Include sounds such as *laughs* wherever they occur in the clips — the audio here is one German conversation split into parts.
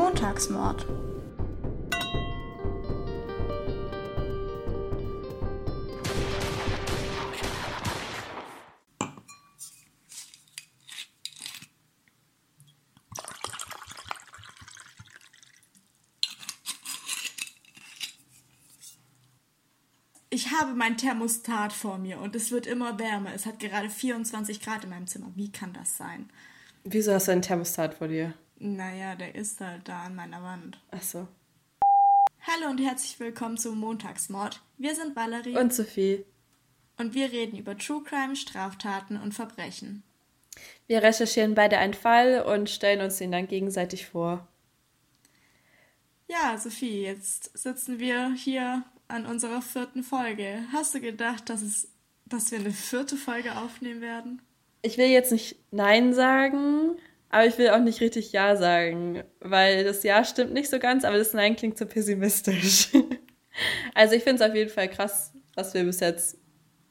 Montagsmord. Ich habe mein Thermostat vor mir und es wird immer wärmer. Es hat gerade 24 Grad in meinem Zimmer. Wie kann das sein? Wieso hast du einen Thermostat vor dir? Naja, der ist halt da an meiner Wand. Ach so. Hallo und herzlich willkommen zum Montagsmord. Wir sind Valerie. Und Sophie. Und wir reden über True Crime, Straftaten und Verbrechen. Wir recherchieren beide einen Fall und stellen uns den dann gegenseitig vor. Ja, Sophie, jetzt sitzen wir hier an unserer vierten Folge. Hast du gedacht, dass, es, dass wir eine vierte Folge aufnehmen werden? Ich will jetzt nicht Nein sagen, aber ich will auch nicht richtig Ja sagen, weil das Ja stimmt nicht so ganz, aber das Nein klingt so pessimistisch. *laughs* also ich finde es auf jeden Fall krass, was wir bis jetzt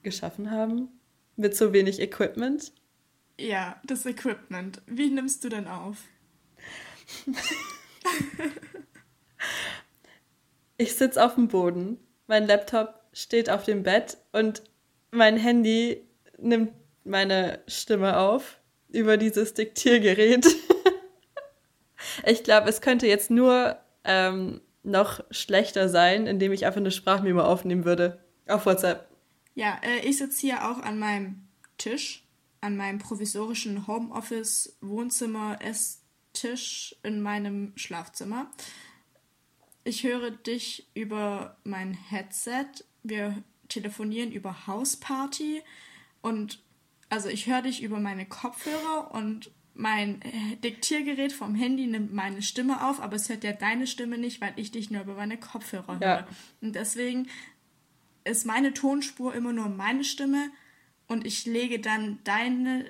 geschaffen haben. Mit so wenig Equipment. Ja, das Equipment. Wie nimmst du denn auf? *laughs* ich sitze auf dem Boden mein Laptop steht auf dem Bett und mein Handy nimmt meine Stimme auf über dieses Diktiergerät. *laughs* ich glaube, es könnte jetzt nur ähm, noch schlechter sein, indem ich einfach eine Sprachmemo aufnehmen würde. Auf WhatsApp. Ja, äh, ich sitze hier auch an meinem Tisch, an meinem provisorischen Homeoffice, Wohnzimmer, Esstisch in meinem Schlafzimmer. Ich höre dich über mein Headset. Wir telefonieren über Hausparty und also ich höre dich über meine Kopfhörer und mein Diktiergerät vom Handy nimmt meine Stimme auf, aber es hört ja deine Stimme nicht, weil ich dich nur über meine Kopfhörer höre. Ja. Und deswegen ist meine Tonspur immer nur meine Stimme und ich lege dann deine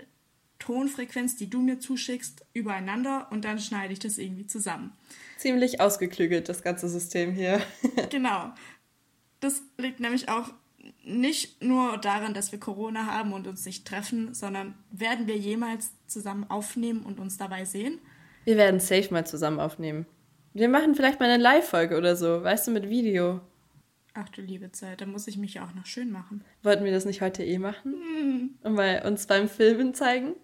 Tonfrequenz, die du mir zuschickst, übereinander und dann schneide ich das irgendwie zusammen. Ziemlich ausgeklügelt, das ganze System hier. *laughs* genau. Das liegt nämlich auch nicht nur daran, dass wir Corona haben und uns nicht treffen, sondern werden wir jemals zusammen aufnehmen und uns dabei sehen? Wir werden safe mal zusammen aufnehmen. Wir machen vielleicht mal eine Live-Folge oder so, weißt du, mit Video. Ach du liebe Zeit, da muss ich mich ja auch noch schön machen. Wollten wir das nicht heute eh machen? Hm. Und mal uns beim Filmen zeigen?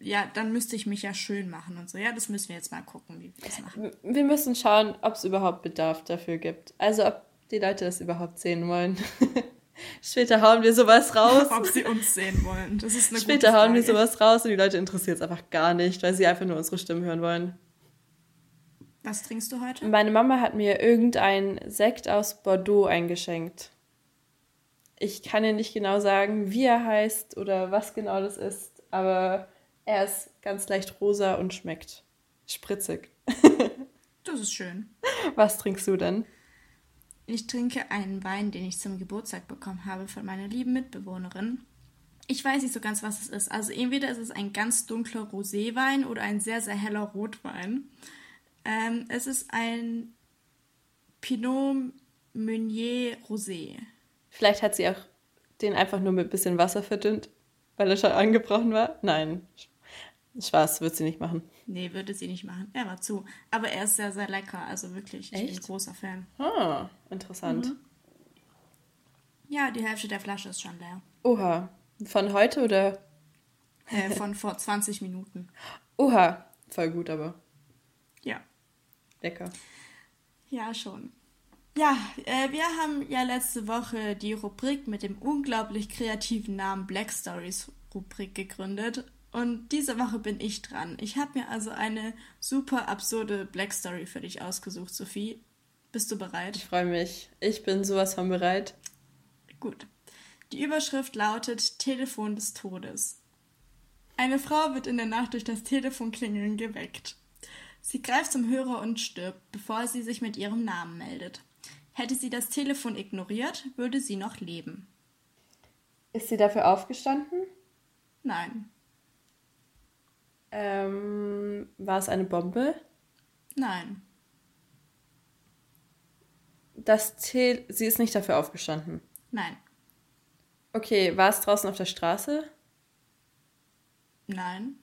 ja, dann müsste ich mich ja schön machen und so. Ja, das müssen wir jetzt mal gucken, wie wir das machen. Wir müssen schauen, ob es überhaupt Bedarf dafür gibt. Also ob die Leute das überhaupt sehen wollen. *laughs* Später hauen wir sowas raus. ob sie uns sehen wollen. Das ist eine Später hauen wir sowas raus und die Leute interessiert es einfach gar nicht, weil sie einfach nur unsere Stimmen hören wollen. Was trinkst du heute? Meine Mama hat mir irgendein Sekt aus Bordeaux eingeschenkt. Ich kann dir nicht genau sagen, wie er heißt oder was genau das ist, aber er ist ganz leicht rosa und schmeckt spritzig. *laughs* das ist schön. Was trinkst du denn? Ich trinke einen Wein, den ich zum Geburtstag bekommen habe von meiner lieben Mitbewohnerin. Ich weiß nicht so ganz, was es ist. Also entweder ist es ein ganz dunkler Roséwein oder ein sehr, sehr heller Rotwein. Ähm, es ist ein Pinot Meunier Rosé. Vielleicht hat sie auch den einfach nur mit ein bisschen Wasser verdünnt, weil er schon angebrochen war. Nein, Spaß, wird sie nicht machen. Nee, würde sie nicht machen. Er war zu. Aber er ist sehr, sehr lecker. Also wirklich, ich Echt? bin ein großer Fan. Ah, interessant. Mhm. Ja, die Hälfte der Flasche ist schon leer. Oha. Von heute oder? Äh, *laughs* von vor 20 Minuten. Oha. Voll gut, aber. Ja. Lecker. Ja, schon. Ja, äh, wir haben ja letzte Woche die Rubrik mit dem unglaublich kreativen Namen Black Stories Rubrik gegründet und diese Woche bin ich dran. Ich habe mir also eine super absurde Black Story für dich ausgesucht, Sophie. Bist du bereit? Ich freue mich. Ich bin sowas von bereit. Gut. Die Überschrift lautet Telefon des Todes. Eine Frau wird in der Nacht durch das Telefonklingeln geweckt. Sie greift zum Hörer und stirbt, bevor sie sich mit ihrem Namen meldet. Hätte sie das Telefon ignoriert, würde sie noch leben. Ist sie dafür aufgestanden? Nein. Ähm, war es eine Bombe? Nein. Das Tel Sie ist nicht dafür aufgestanden. Nein. Okay, war es draußen auf der Straße? Nein.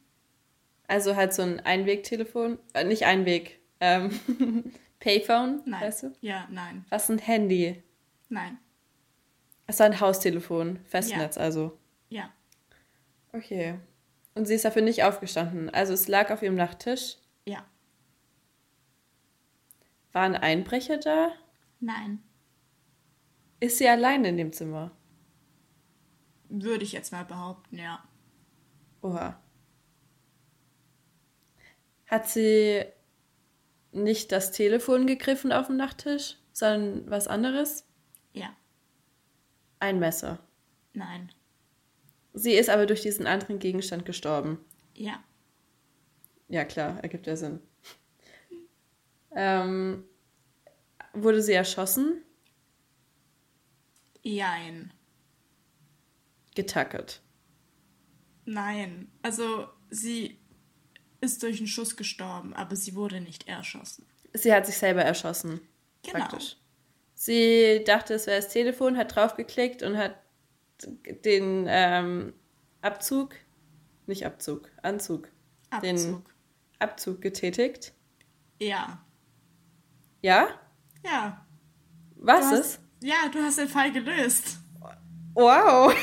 Also halt so ein Einwegtelefon, äh, nicht Einweg, Ähm, *laughs* Payphone, Nein. weißt du? Ja, nein. Was ein Handy? Nein. Es war ein Haustelefon, Festnetz also. Ja. Okay. Und sie ist dafür nicht aufgestanden. Also es lag auf ihrem Nachttisch. Ja. War ein Einbrecher da? Nein. Ist sie allein in dem Zimmer? Würde ich jetzt mal behaupten, ja. Oha. Hat sie nicht das Telefon gegriffen auf dem Nachttisch, sondern was anderes? Ja. Ein Messer. Nein. Sie ist aber durch diesen anderen Gegenstand gestorben. Ja. Ja, klar, ergibt ja Sinn. Ähm, wurde sie erschossen? Jein. Getackert. Nein. Also, sie ist durch einen Schuss gestorben, aber sie wurde nicht erschossen. Sie hat sich selber erschossen. Genau. Praktisch. Sie dachte, es wäre das Telefon, hat draufgeklickt und hat den ähm, Abzug, nicht Abzug, Anzug, den Abzug. Abzug getätigt. Ja. Ja? Ja. Was Du ist? hast, ja, du hast den Fall gelöst. Wow.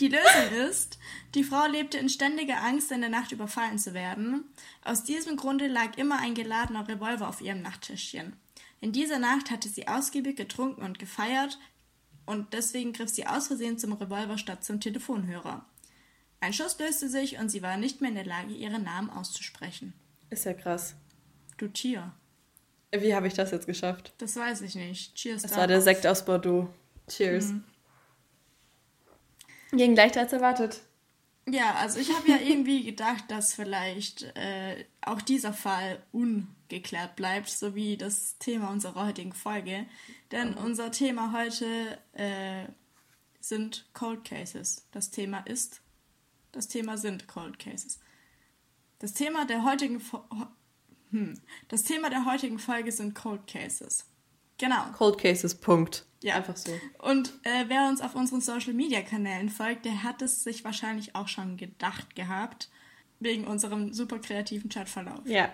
Die Lösung ist, die Frau lebte in ständiger Angst, in der Nacht überfallen zu werden. Aus diesem Grunde lag immer ein geladener Revolver auf ihrem Nachttischchen. In dieser Nacht hatte sie ausgiebig getrunken und gefeiert und deswegen griff sie aus Versehen zum Revolver statt zum Telefonhörer. Ein Schuss löste sich und sie war nicht mehr in der Lage, ihren Namen auszusprechen. Ist ja krass. Du Tier. Wie habe ich das jetzt geschafft? Das weiß ich nicht. Cheers. Das war der Sekt aus Bordeaux. Cheers. Ging leichter als erwartet. Ja, also ich habe ja irgendwie *laughs* gedacht, dass vielleicht äh, auch dieser Fall ungeklärt bleibt, so wie das Thema unserer heutigen Folge. Denn unser Thema heute äh, sind Cold Cases. Das Thema ist, das Thema sind Cold Cases. Das Thema der heutigen, Fo hm. das Thema der heutigen Folge sind Cold Cases. Genau. Cold Cases, Punkt. Ja. Einfach so. Und äh, wer uns auf unseren Social Media Kanälen folgt, der hat es sich wahrscheinlich auch schon gedacht gehabt, wegen unserem super kreativen Chatverlauf. Ja.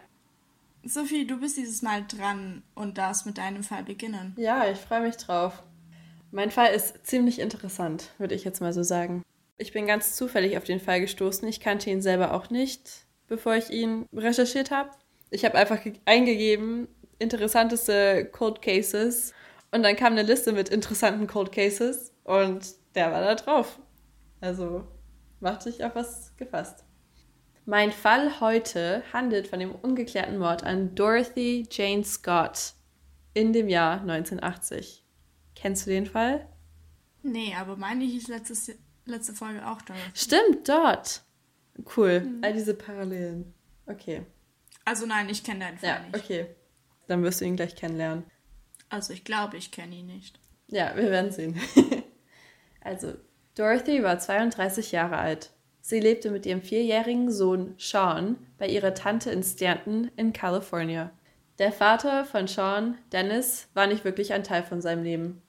Sophie, du bist dieses Mal dran und darfst mit deinem Fall beginnen. Ja, ich freue mich drauf. Mein Fall ist ziemlich interessant, würde ich jetzt mal so sagen. Ich bin ganz zufällig auf den Fall gestoßen. Ich kannte ihn selber auch nicht, bevor ich ihn recherchiert habe. Ich habe einfach ge- eingegeben, interessanteste Cold Cases. Und dann kam eine Liste mit interessanten Cold Cases und der war da drauf. Also macht sich auf was gefasst. Mein Fall heute handelt von dem ungeklärten Mord an Dorothy Jane Scott in dem Jahr 1980. Kennst du den Fall? Nee, aber meine hieß letztes, letzte Folge auch da. Stimmt, dort. Cool. All diese Parallelen. Okay. Also nein, ich kenne deinen Fall Ja, nicht. okay. Dann wirst du ihn gleich kennenlernen. Also ich glaube, ich kenne ihn nicht. Ja, wir werden sehen. *laughs* also, Dorothy war 32 Jahre alt. Sie lebte mit ihrem vierjährigen Sohn Sean bei ihrer Tante in Stanton in California. Der Vater von Sean, Dennis, war nicht wirklich ein Teil von seinem Leben.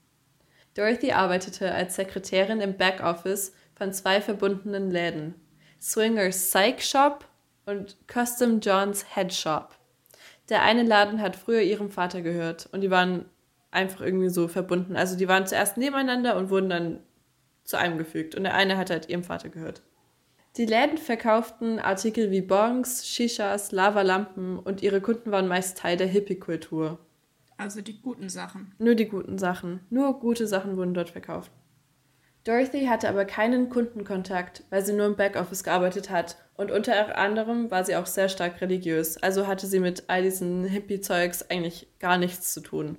Dorothy arbeitete als Sekretärin im Backoffice von zwei verbundenen Läden: Swingers Psych Shop und Custom John's Head Shop. Der eine Laden hat früher ihrem Vater gehört und die waren einfach irgendwie so verbunden. Also die waren zuerst nebeneinander und wurden dann zu einem gefügt. Und der eine hat halt ihrem Vater gehört. Die Läden verkauften Artikel wie Bongs, Shishas, Lavalampen und ihre Kunden waren meist Teil der Hippie-Kultur. Also die guten Sachen. Nur die guten Sachen. Nur gute Sachen wurden dort verkauft. Dorothy hatte aber keinen Kundenkontakt, weil sie nur im Backoffice gearbeitet hat. Und unter anderem war sie auch sehr stark religiös. Also hatte sie mit all diesen Hippie-Zeugs eigentlich gar nichts zu tun.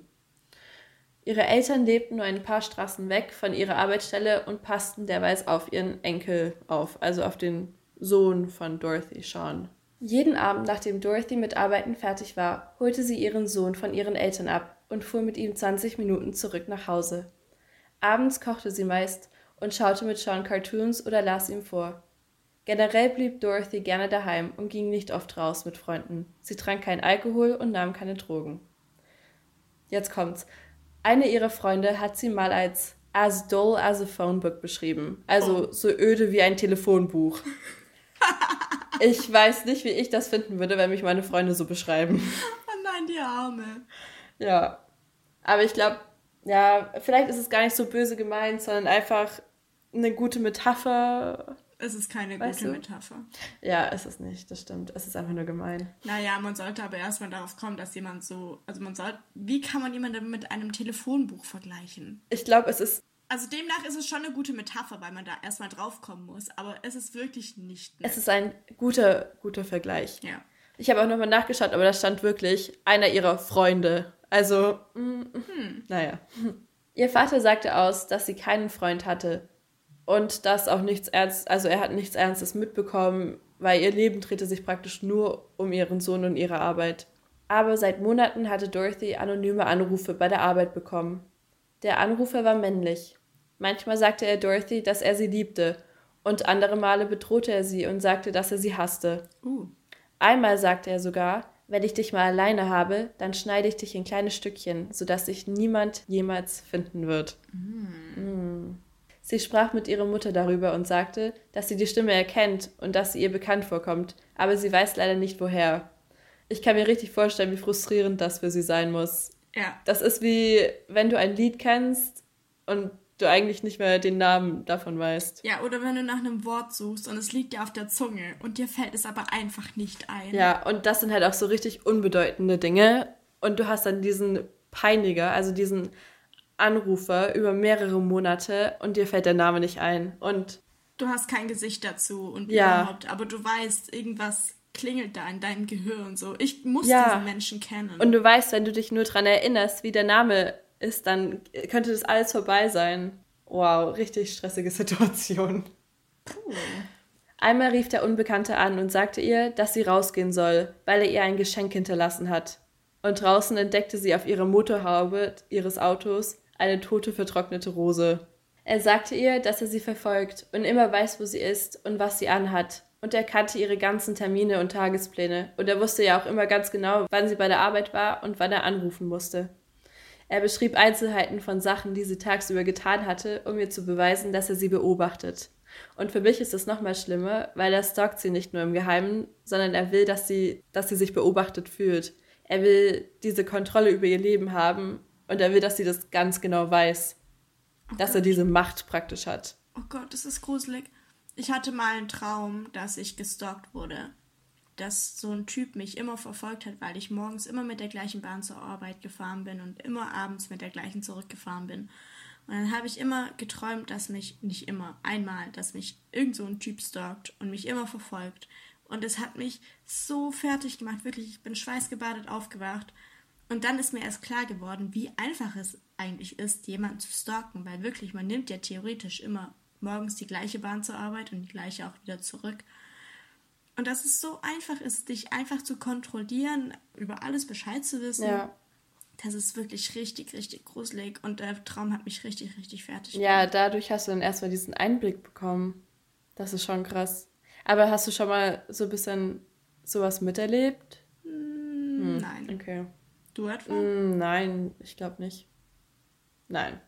Ihre Eltern lebten nur ein paar Straßen weg von ihrer Arbeitsstelle und passten derweil auf ihren Enkel auf, also auf den Sohn von Dorothy, Sean. Jeden Abend, nachdem Dorothy mit Arbeiten fertig war, holte sie ihren Sohn von ihren Eltern ab und fuhr mit ihm 20 Minuten zurück nach Hause. Abends kochte sie meist und schaute mit Sean Cartoons oder las ihm vor. Generell blieb Dorothy gerne daheim und ging nicht oft raus mit Freunden. Sie trank keinen Alkohol und nahm keine Drogen. Jetzt kommt's. Eine ihrer Freunde hat sie mal als as dull as a phone book beschrieben. Also so öde wie ein Telefonbuch. *laughs* ich weiß nicht, wie ich das finden würde, wenn mich meine Freunde so beschreiben. Oh *laughs* nein, die Arme. Ja. Aber ich glaube, ja, vielleicht ist es gar nicht so böse gemeint, sondern einfach eine gute Metapher. Es ist keine Weißt gute du? Metapher. Ja, ist es nicht, das stimmt. Es ist einfach nur gemein. Naja, man sollte aber erstmal darauf kommen, dass jemand so. Also man sollte. Wie kann man jemanden mit einem Telefonbuch vergleichen? Ich glaube, es ist, Also demnach ist es schon eine gute Metapher, weil man da erstmal drauf kommen muss. Aber es ist wirklich nicht. nett. es ist ein guter, guter Vergleich. ja. Ich habe auch nochmal nachgeschaut, aber da stand wirklich einer ihrer Freunde. Also, mm, naja. Ihr Vater sagte aus, dass sie keinen Freund hatte und dass auch nichts Ernst, also er hat nichts Ernstes mitbekommen, weil ihr Leben drehte sich praktisch nur um ihren Sohn und ihre Arbeit. Aber seit Monaten hatte Dorothy anonyme Anrufe bei der Arbeit bekommen. Der Anrufer war männlich. Manchmal sagte er Dorothy, dass er sie liebte, und andere Male bedrohte er sie und sagte, dass er sie hasste. Uh. Einmal sagte er sogar, wenn ich dich mal alleine habe, dann schneide ich dich in kleine Stückchen, sodass sich niemand jemals finden wird. Mm. Sie sprach mit ihrer Mutter darüber und sagte, dass sie die Stimme erkennt und dass sie ihr bekannt vorkommt, aber sie weiß leider nicht woher. Ich kann mir richtig vorstellen, wie frustrierend das für sie sein muss. Ja. Das ist wie, wenn du ein Lied kennst und du eigentlich nicht mehr den Namen davon weißt. Ja, oder wenn du nach einem Wort suchst und es liegt dir auf der Zunge und dir fällt es aber einfach nicht ein. Ja, und das sind halt auch so richtig unbedeutende Dinge. Und du hast dann diesen Peiniger, also diesen Anrufer über mehrere Monate und dir fällt der Name nicht ein. Und Du hast kein Gesicht dazu und Ja. überhaupt, aber du weißt, irgendwas klingelt da in deinem Gehirn so. Ich muss Ja. diesen Menschen kennen. Und du weißt, wenn du dich nur dran erinnerst, wie der Name ist, dann könnte das alles vorbei sein. Wow, richtig stressige Situation. Einmal rief der Unbekannte an und sagte ihr, dass sie rausgehen soll, weil er ihr ein Geschenk hinterlassen hat. Und draußen entdeckte sie auf ihrer Motorhaube ihres Autos eine tote, vertrocknete Rose. Er sagte ihr, dass er sie verfolgt und immer weiß, wo sie ist und was sie anhat. Und er kannte ihre ganzen Termine und Tagespläne. Und er wusste ja auch immer ganz genau, wann sie bei der Arbeit war und wann er anrufen musste. Er beschrieb Einzelheiten von Sachen, die sie tagsüber getan hatte, um ihr zu beweisen, dass er sie beobachtet. Und für mich ist es nochmal schlimmer, weil er stalkt sie nicht nur im Geheimen, sondern er will, dass sie, dass sie sich beobachtet fühlt. Er will diese Kontrolle über ihr Leben haben und er will, dass sie das ganz genau weiß. dass er diese Macht praktisch hat. oh Gott, das ist gruselig. Ich hatte mal einen Traum, dass ich gestalkt wurde. Dass so ein Typ mich immer verfolgt hat, weil ich morgens immer mit der gleichen Bahn zur Arbeit gefahren bin und immer abends mit der gleichen zurückgefahren bin. Und dann habe ich immer geträumt, dass mich, nicht immer, einmal, dass mich irgend so ein Typ stalkt und mich immer verfolgt. Und es hat mich so fertig gemacht, wirklich. Ich bin schweißgebadet aufgewacht. Und dann ist mir erst klar geworden, wie einfach es eigentlich ist, jemanden zu stalken, weil wirklich, man nimmt ja theoretisch immer morgens die gleiche Bahn zur Arbeit und die gleiche auch wieder zurück. Und dass es so einfach ist, dich einfach zu kontrollieren, über alles Bescheid zu wissen, Ja. das ist wirklich richtig, richtig gruselig. Und der Traum hat mich richtig, richtig fertig Ja, dadurch hast du dann erstmal diesen Einblick bekommen. Das ist schon krass. Aber hast du schon mal so ein bisschen sowas miterlebt? Hm, Nein. Okay. Du etwa? Mm, nein, ich glaube nicht. Nein.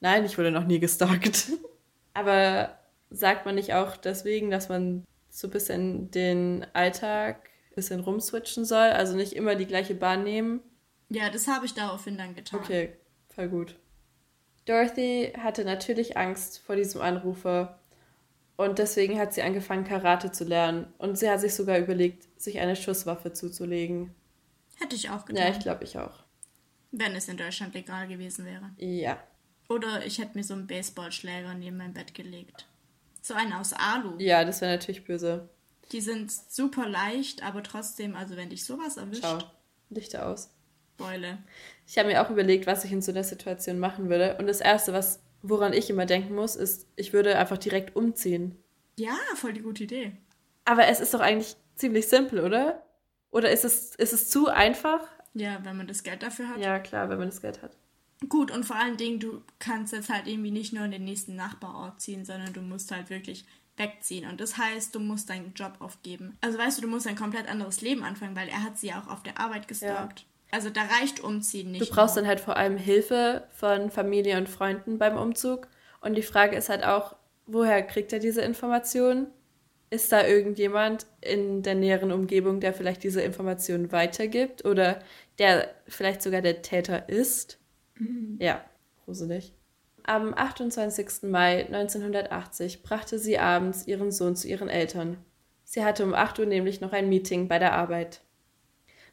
Nein, ich wurde noch nie gestalkt. *laughs* Aber sagt man nicht auch deswegen, dass man so ein bisschen den Alltag ein bisschen rumswitchen soll? Also nicht immer die gleiche Bahn nehmen? Ja, das habe ich daraufhin dann getan. Okay, voll gut. Dorothy hatte natürlich Angst vor diesem Anrufer und deswegen hat sie angefangen, Karate zu lernen. Und sie hat sich sogar überlegt, sich eine Schusswaffe zuzulegen. Hätte ich auch getan. Ja, ich glaube, ich auch. Wenn es in Deutschland legal gewesen wäre. Ja. Oder ich hätte mir so einen Baseballschläger neben mein Bett gelegt. So einen aus Alu. Ja, das wäre natürlich böse. Die sind super leicht, aber trotzdem, also wenn dich sowas erwischt, Schau, Lichter aus. Beule. Ich habe mir auch überlegt, was ich in so einer Situation machen würde. Und das Erste, was, woran ich immer denken muss, ist, ich würde einfach direkt umziehen. Ja, voll die gute Idee. Aber es ist doch eigentlich ziemlich simpel, oder? Oder ist es, ist es zu einfach? Ja, wenn man das Geld dafür hat. Ja, klar, wenn man das Geld hat. Gut, und vor allen Dingen, du kannst jetzt halt irgendwie nicht nur in den nächsten Nachbarort ziehen, sondern du musst halt wirklich wegziehen. Und das heißt, du musst deinen Job aufgeben. Also weißt du, du musst ein komplett anderes Leben anfangen, weil er hat sie ja auch auf der Arbeit gestalkt. Also da reicht Umziehen nicht. Du brauchst nur. dann halt vor allem Hilfe von Familie und Freunden beim Umzug. Und die Frage ist halt auch, woher kriegt er diese Informationen? Ist da irgendjemand in der näheren Umgebung, der vielleicht diese Informationen weitergibt oder der vielleicht sogar der Täter ist? Mhm. Ja, gruselig. Am 28. Mai 1980 brachte sie abends ihren Sohn zu ihren Eltern. Sie hatte um 8 Uhr nämlich noch ein Meeting bei der Arbeit.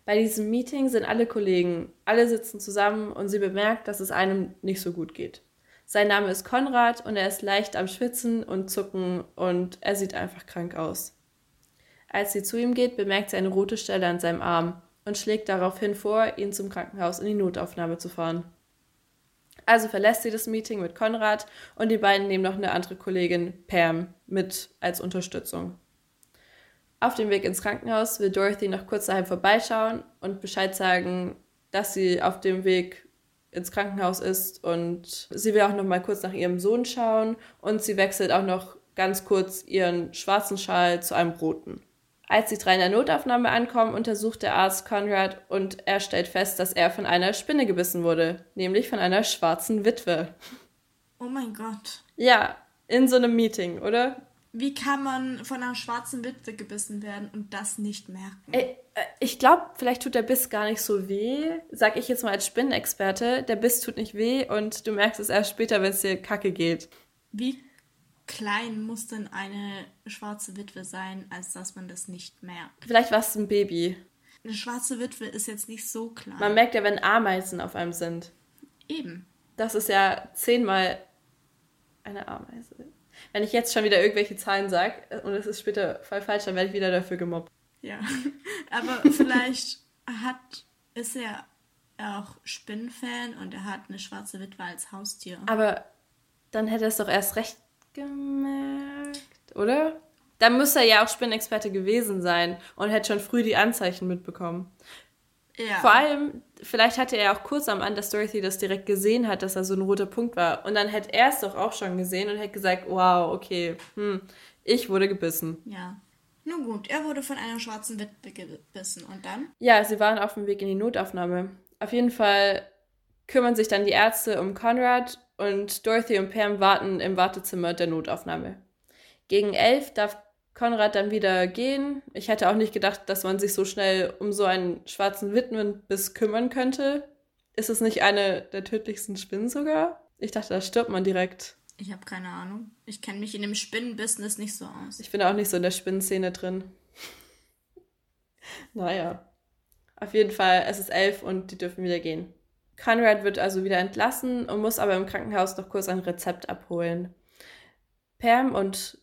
Bei diesem Meeting sind alle Kollegen, alle sitzen zusammen und sie bemerkt, dass es einem nicht so gut geht. Sein Name ist Konrad und er ist leicht am Schwitzen und Zucken und er sieht einfach krank aus. Als sie zu ihm geht, bemerkt sie eine rote Stelle an seinem Arm und schlägt daraufhin vor, ihn zum Krankenhaus in die Notaufnahme zu fahren. Also verlässt sie das Meeting mit Konrad und die beiden nehmen noch eine andere Kollegin, Pam, mit als Unterstützung. Auf dem Weg ins Krankenhaus will Dorothy noch kurz daheim vorbeischauen und Bescheid sagen, dass sie auf dem Weg ins Krankenhaus ist und sie will auch noch mal kurz nach ihrem Sohn schauen und sie wechselt auch noch ganz kurz ihren schwarzen Schal zu einem roten. Als die drei in der Notaufnahme ankommen, untersucht der Arzt Conrad und er stellt fest, dass er von einer Spinne gebissen wurde, nämlich von einer schwarzen Witwe. Oh mein Gott. Ja, in so einem Meeting, oder? Wie kann man von einer schwarzen Witwe gebissen werden und das nicht merken? Äh, ich glaube, vielleicht tut der Biss gar nicht so weh. Sag ich jetzt mal als Spinnenexperte, der Biss tut nicht weh und du merkst es erst später, wenn es dir kacke geht. Wie klein muss denn eine schwarze Witwe sein, als dass man das nicht merkt? Vielleicht war es ein Baby. Eine schwarze Witwe ist jetzt nicht so klein. Man merkt ja, wenn Ameisen auf einem sind. Eben. Das ist ja zehnmal eine Ameise. Wenn ich jetzt schon wieder irgendwelche Zahlen sage und es ist später voll falsch, dann werde ich wieder dafür gemobbt. Ja, *laughs* aber vielleicht hat, ist er auch Spinnenfan und er hat eine schwarze Witwe als Haustier. Aber dann hätte er es doch erst recht gemerkt, oder? Dann müsste er ja auch Spinnenexperte gewesen sein und hätte schon früh die Anzeichen mitbekommen. Ja. Vor allem, vielleicht hatte er auch kurz am An, dass Dorothy das direkt gesehen hat, dass er so ein roter Punkt war. Und dann hätte er es doch auch schon gesehen und hätte gesagt, wow, okay, hm, ich wurde gebissen. Ja. Nun gut, er wurde von einer schwarzen Witwe gebissen. Und dann? Ja, sie waren auf dem Weg in die Notaufnahme. Auf jeden Fall kümmern sich dann die Ärzte um Conrad und Dorothy und Pam warten im Wartezimmer der Notaufnahme. Gegen elf darf Konrad dann wieder gehen. Ich hätte auch nicht gedacht, dass man sich so schnell um so einen schwarzen Witwenbiss kümmern könnte. Ist es nicht eine der tödlichsten Spinnen sogar? Ich dachte, da stirbt man direkt. Ich habe keine Ahnung. Ich kenne mich in dem Spinnenbusiness nicht so aus. Ich bin auch nicht so in der Spinnenszene drin. *laughs* naja. Auf jeden Fall, es ist elf und die dürfen wieder gehen. Conrad wird also wieder entlassen und muss aber im Krankenhaus noch kurz ein Rezept abholen. Pam und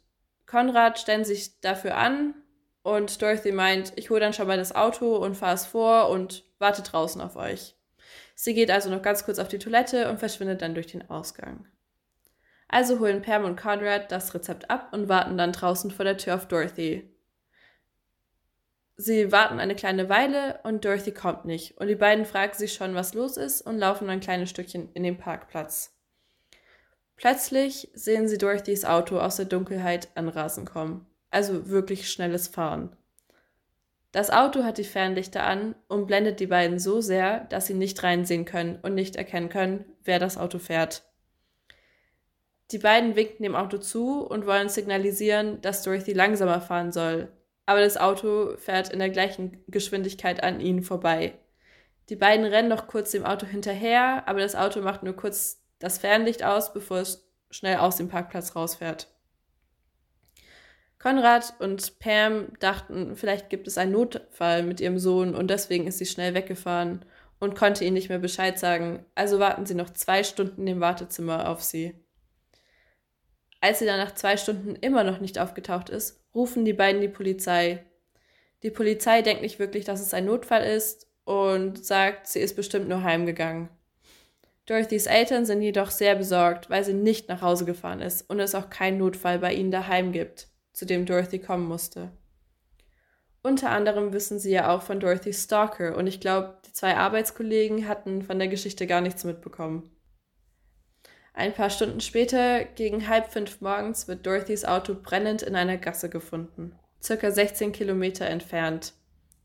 Konrad stellen sich dafür an und Dorothy meint, ich hole dann schon mal das Auto und fahre es vor und warte draußen auf euch. Sie geht also noch ganz kurz auf die Toilette und verschwindet dann durch den Ausgang. Also holen Pam und Conrad das Rezept ab und warten dann draußen vor der Tür auf Dorothy. Sie warten eine kleine Weile und Dorothy kommt nicht und die beiden fragen sich schon, was los ist und laufen ein kleines Stückchen in den Parkplatz. Plötzlich sehen sie Dorothys Auto aus der Dunkelheit anrasen kommen. Also wirklich schnelles Fahren. Das Auto hat die Fernlichter an und blendet die beiden so sehr, dass sie nicht reinsehen können und nicht erkennen können, wer das Auto fährt. Die beiden winken dem Auto zu und wollen signalisieren, dass Dorothy langsamer fahren soll. Aber das Auto fährt in der gleichen Geschwindigkeit an ihnen vorbei. Die beiden rennen noch kurz dem Auto hinterher, aber das Auto macht nur kurz das Fernlicht aus, bevor es schnell aus dem Parkplatz rausfährt. Konrad und Pam dachten, vielleicht gibt es einen Notfall mit ihrem Sohn und deswegen ist sie schnell weggefahren und konnte ihnen nicht mehr Bescheid sagen, also warten sie noch zwei Stunden im Wartezimmer auf sie. Als sie dann nach zwei Stunden immer noch nicht aufgetaucht ist, rufen die beiden die Polizei. Die Polizei denkt nicht wirklich, dass es ein Notfall ist und sagt, sie ist bestimmt nur heimgegangen. Dorothys Eltern sind jedoch sehr besorgt, weil sie nicht nach Hause gefahren ist und es auch keinen Notfall bei ihnen daheim gibt, zu dem Dorothy kommen musste. Unter anderem wissen sie ja auch von Dorothys Stalker und ich glaube, die zwei Arbeitskollegen hatten von der Geschichte gar nichts mitbekommen. Ein paar Stunden später, gegen halb fünf morgens, wird Dorothys Auto brennend in einer Gasse gefunden, circa 16 Kilometer entfernt.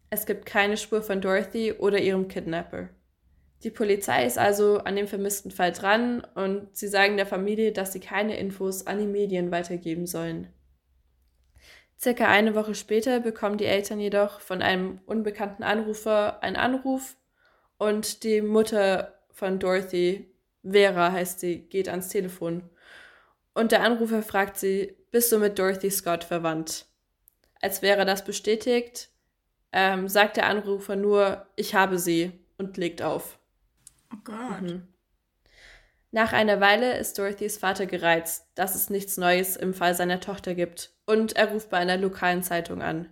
Es gibt keine Spur von Dorothy oder ihrem Kidnapper. Die Polizei ist also an dem vermissten Fall dran und sie sagen der Familie, dass sie keine Infos an die Medien weitergeben sollen. Circa eine Woche später bekommen die Eltern jedoch von einem unbekannten Anrufer einen Anruf und die Mutter von Dorothy, Vera heißt sie, geht ans Telefon. Und der Anrufer fragt sie, bist du mit Dorothy Scott verwandt? Als Vera das bestätigt, ähm, sagt der Anrufer nur, ich habe sie und legt auf. Oh Gott. Mhm. Nach einer Weile ist Dorothys Vater gereizt, dass es nichts Neues im Fall seiner Tochter gibt und er ruft bei einer lokalen Zeitung an.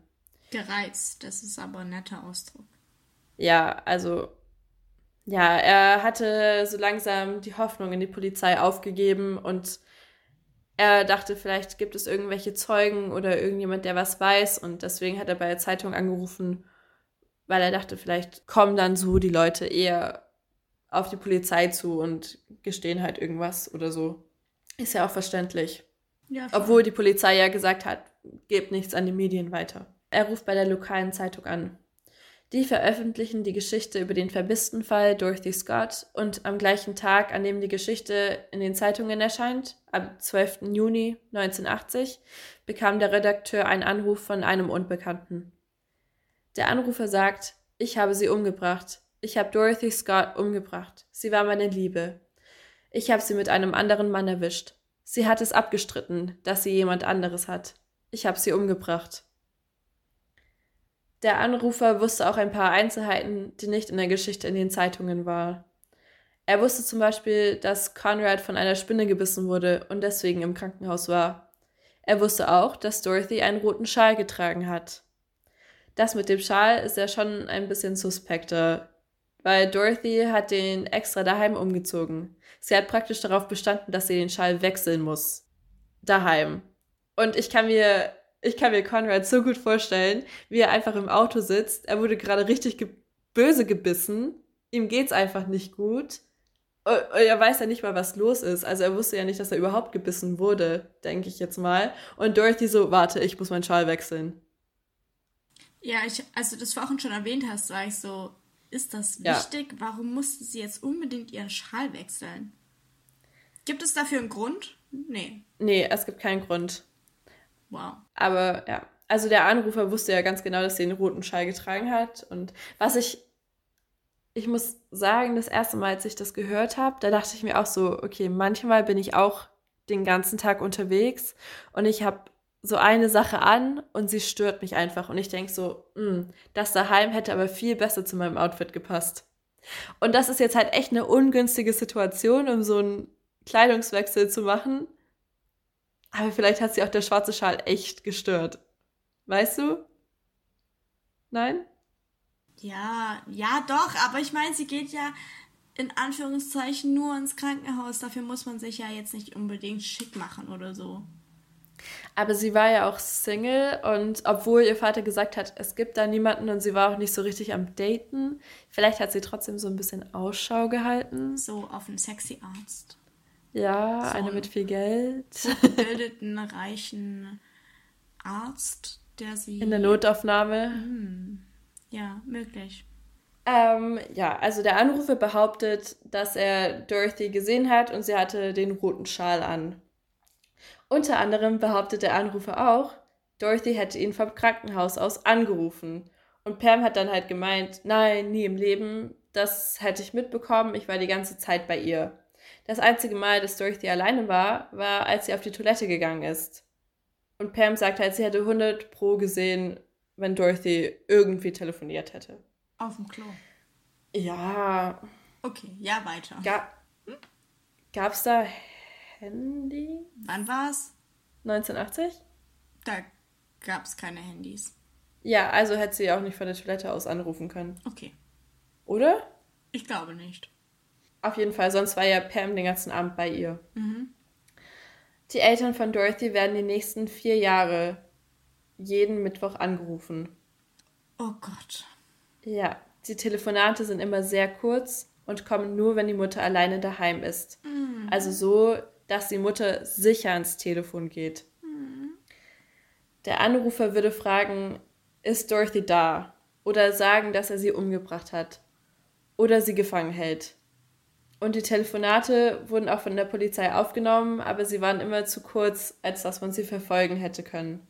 Gereizt, das ist aber ein netter Ausdruck. Ja, also ja, er hatte so langsam die Hoffnung in die Polizei aufgegeben und er dachte, vielleicht gibt es irgendwelche Zeugen oder irgendjemand, der was weiß und deswegen hat er bei der Zeitung angerufen, weil er dachte, vielleicht kommen dann so die Leute eher auf die Polizei zu und gestehen halt irgendwas oder so. Ist ja auch verständlich. Ja, Obwohl die Polizei ja gesagt hat, gebt nichts an die Medien weiter. Er ruft bei der lokalen Zeitung an. Die veröffentlichen die Geschichte über den vermissten Fall Dorothy Scott und am gleichen Tag, an dem die Geschichte in den Zeitungen erscheint, am 12. Juni 1980, bekam der Redakteur einen Anruf von einem Unbekannten. Der Anrufer sagt, ich habe sie umgebracht. Ich habe Dorothy Scott umgebracht. Sie war meine Liebe. Ich habe sie mit einem anderen Mann erwischt. Sie hat es abgestritten, dass sie jemand anderes hat. Ich habe sie umgebracht. Der Anrufer wusste auch ein paar Einzelheiten, die nicht in der Geschichte in den Zeitungen waren. Er wusste zum Beispiel, dass Conrad von einer Spinne gebissen wurde und deswegen im Krankenhaus war. Er wusste auch, dass Dorothy einen roten Schal getragen hat. Das mit dem Schal ist ja schon ein bisschen suspekter, weil Dorothy hat den extra daheim umgezogen. Sie hat praktisch darauf bestanden, dass sie den Schal wechseln muss. Daheim. Und ich kann mir ich kann mir Conrad so gut vorstellen, wie er einfach im Auto sitzt. Er wurde gerade richtig ge böse gebissen. Ihm geht's einfach nicht gut. Und er weiß ja nicht mal, was los ist. Also er wusste ja nicht, dass er überhaupt gebissen wurde, denke ich jetzt mal. Und Dorothy so, warte, ich muss meinen Schal wechseln. Ja, ich, also das vorhin schon erwähnt hast, war ich so, ist das wichtig? Ja. Warum musste sie jetzt unbedingt ihren Schal wechseln? Gibt es dafür einen Grund? Nee. Nee, es gibt keinen Grund. Wow. Aber ja, also der Anrufer wusste ja ganz genau, dass sie den roten Schal getragen hat. Und was ich, ich muss sagen, das erste Mal, als ich das gehört habe, da dachte ich mir auch so, okay, manchmal bin ich auch den ganzen Tag unterwegs und ich habe so eine Sache an und sie stört mich einfach. Und ich denke so, mh, hm, das daheim hätte aber viel besser zu meinem Outfit gepasst. Und das ist jetzt halt echt eine ungünstige Situation, um so einen Kleidungswechsel zu machen. Aber vielleicht hat sie auch der schwarze Schal echt gestört. Weißt du? Nein? Ja, ja, doch, aber ich meine, sie geht ja in Anführungszeichen nur ins Krankenhaus. Dafür muss man sich ja jetzt nicht unbedingt schick machen oder so. Aber sie war ja auch Single und obwohl ihr Vater gesagt hat, es gibt da niemanden und sie war auch nicht so richtig am Daten, vielleicht hat sie trotzdem so ein bisschen Ausschau gehalten. So auf einen sexy Arzt. Ja, so eine mit viel Geld. gebildeten, *laughs* reichen Arzt, der sie. In der Notaufnahme. Hm. Ja, möglich. Ähm, ja, also der Anrufer behauptet, dass er Dorothy gesehen hat und sie hatte den roten Schal an. Unter anderem behauptet der Anrufer auch, Dorothy hätte ihn vom Krankenhaus aus angerufen. Und Pam hat dann halt gemeint, nein, nie im Leben, das hätte ich mitbekommen, ich war die ganze Zeit bei ihr. Das einzige Mal, dass Dorothy alleine war, war, als sie auf die Toilette gegangen ist. Und Pam sagt halt, sie hätte 100 pro gesehen, wenn Dorothy irgendwie telefoniert hätte. Auf dem Klo. Ja. Okay, ja, weiter. Ga hm? Gab's da Handy? Wann war's? 1980? Da gab's keine Handys. Ja, also hätte sie auch nicht von der Toilette aus anrufen können. Okay. Oder? Ich glaube nicht. Auf jeden Fall, sonst war ja Pam den ganzen Abend bei ihr. Mhm. Die Eltern von Dorothy werden die nächsten vier Jahre jeden Mittwoch angerufen. Oh Gott. Ja, die Telefonate sind immer sehr kurz und kommen nur, wenn die Mutter alleine daheim ist. Mhm. Also so, dass die Mutter sicher ans Telefon geht. Mhm. Der Anrufer würde fragen, ist Dorothy da? Oder sagen, dass er sie umgebracht hat. Oder sie gefangen hält. Und die Telefonate wurden auch von der Polizei aufgenommen, aber sie waren immer zu kurz, als dass man sie verfolgen hätte können.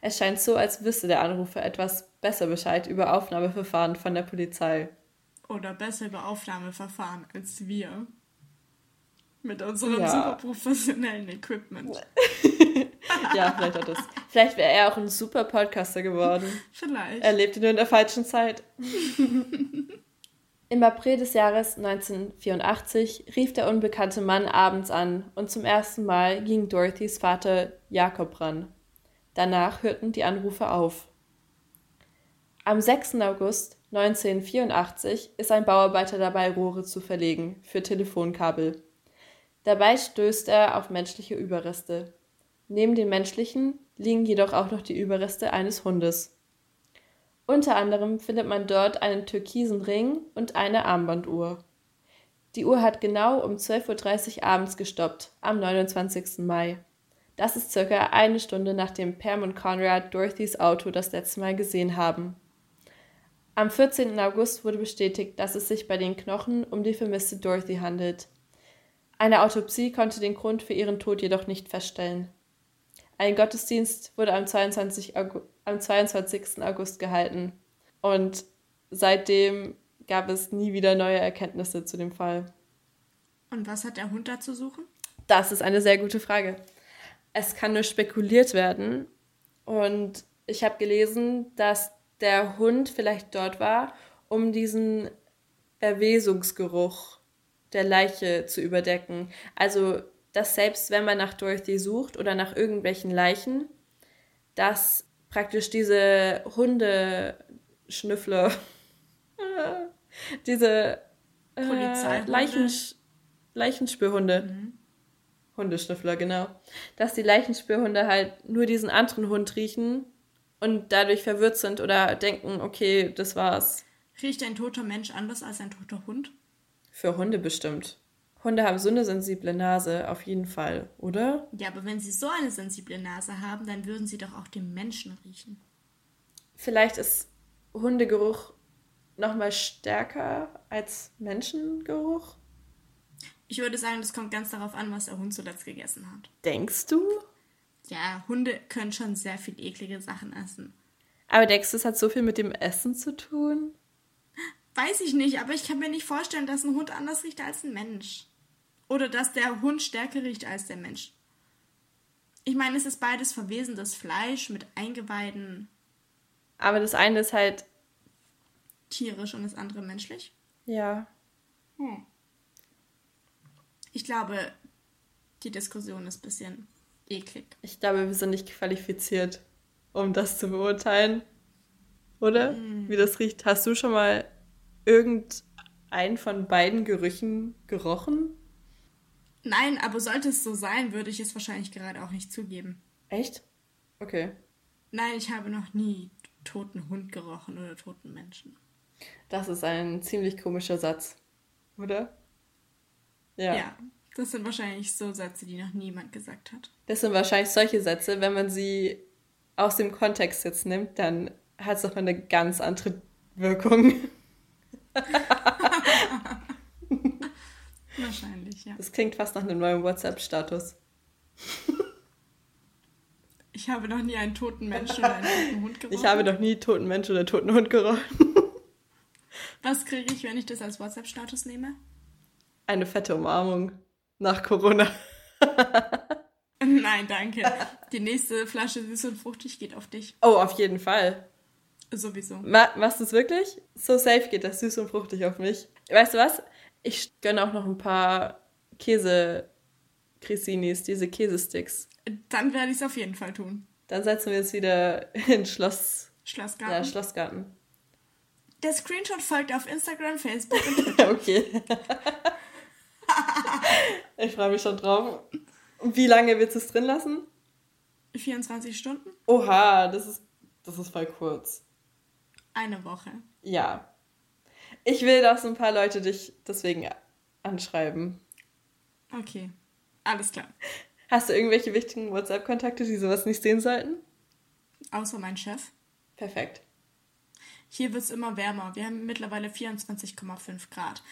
Es scheint so, als wüsste der Anrufer etwas besser Bescheid über Aufnahmeverfahren von der Polizei. Oder besser über Aufnahmeverfahren als wir. Mit unserem Ja. super professionellen Equipment. *laughs* ja, vielleicht auch das. Vielleicht wäre er auch ein super Podcaster geworden. *laughs* Vielleicht. Er lebte nur in der falschen Zeit. *laughs* Im April des Jahres 1984 rief der unbekannte Mann abends an und zum ersten Mal ging Dorothys Vater Jakob ran. Danach hörten die Anrufe auf. Am 6. August 1984 ist ein Bauarbeiter dabei, Rohre zu verlegen für Telefonkabel. Dabei stößt er auf menschliche Überreste. Neben den menschlichen liegen jedoch auch noch die Überreste eines Hundes. Unter anderem findet man dort einen türkisen Ring und eine Armbanduhr. Die Uhr hat genau um 12.30 Uhr abends gestoppt, am 29. Mai. Das ist circa eine Stunde nachdem Pam und Conrad Dorothys Auto das letzte Mal gesehen haben. Am 14. August wurde bestätigt, dass es sich bei den Knochen um die vermisste Dorothy handelt. Eine Autopsie konnte den Grund für ihren Tod jedoch nicht feststellen. Ein Gottesdienst wurde am 22. August, am 22. August gehalten und seitdem gab es nie wieder neue Erkenntnisse zu dem Fall. Und was hat der Hund da zu suchen? Das ist eine sehr gute Frage. Es kann nur spekuliert werden und ich habe gelesen, dass der Hund vielleicht dort war, um diesen Erwesungsgeruch der Leiche zu überdecken. Also, dass selbst wenn man nach Dorothy sucht oder nach irgendwelchen Leichen, dass praktisch diese Hundeschnüffler, *laughs* diese äh? Leichensch Leichenspürhunde, Hundeschnüffler, genau, dass die Leichenspürhunde halt nur diesen anderen Hund riechen und dadurch verwirrt sind oder denken, okay, das war's. Riecht ein toter Mensch anders als ein toter Hund? Für Hunde bestimmt. Hunde haben so eine sensible Nase, auf jeden Fall, oder? Ja, aber wenn sie so eine sensible Nase haben, dann würden sie doch auch den Menschen riechen. Vielleicht ist Hundegeruch nochmal stärker als Menschengeruch. Ich würde sagen, das kommt ganz darauf an, was der Hund zuletzt gegessen hat. Denkst du? Ja, Hunde können schon sehr viel eklige Sachen essen. Aber denkst du, es hat so viel mit dem Essen zu tun? Weiß ich nicht, aber ich kann mir nicht vorstellen, dass ein Hund anders riecht als ein Mensch. Oder dass der Hund stärker riecht als der Mensch. Ich meine, es ist beides verwesendes Fleisch mit Eingeweiden, Aber das eine ist halt, tierisch und das andere menschlich. ja, Hm. Ich glaube, die Diskussion ist ein bisschen eklig. ich glaube, wir sind nicht qualifiziert, um das zu beurteilen. Oder? Wie das riecht. Hast du schon mal irgendeinen von beiden Gerüchen gerochen? Nein, aber sollte es so sein, würde ich es wahrscheinlich gerade auch nicht zugeben. Echt? Okay. Nein, ich habe noch nie toten Hund gerochen oder toten Menschen. Das ist ein ziemlich komischer Satz. Oder? Ja. Ja. das sind wahrscheinlich so Sätze, die noch niemand gesagt hat. Das sind wahrscheinlich solche Sätze, wenn man sie aus dem Kontext jetzt nimmt, dann hat es doch eine ganz andere Wirkung. *laughs* *laughs* Wahrscheinlich, ja. Das klingt fast nach einem neuen WhatsApp-Status. Ich habe noch nie einen toten Menschen oder einen toten Hund gerochen. *laughs* Ich habe noch nie toten Mensch oder toten Hund gerochen. Was kriege ich, wenn ich das als WhatsApp-Status nehme? Eine fette Umarmung nach Corona. Nein, danke. Die nächste Flasche süß und fruchtig geht auf dich. Oh, auf jeden Fall. Sowieso. Ma machst du es wirklich? So safe geht das süß und fruchtig auf mich. Weißt du was? Ich gönne auch noch ein paar Käse-Crisinis, diese Käsesticks. Dann werde ich es auf jeden Fall tun. Dann setzen wir jetzt wieder *laughs* in Schloss, Schlossgarten. ja, Schlossgarten. Der Screenshot folgt auf Instagram, Facebook und *laughs* Twitter. Okay. *laughs* ich freue mich schon drauf. Wie lange willst du es drin lassen? 24 Stunden? Oha, das ist, das ist voll kurz. Eine Woche. Ja. Ich will, dass ein paar Leute dich deswegen anschreiben. Okay. Alles klar. Hast du irgendwelche wichtigen WhatsApp-Kontakte, die sowas nicht sehen sollten? Außer mein Chef. Perfekt. Hier wird es immer wärmer. Wir haben mittlerweile 24,5 Grad.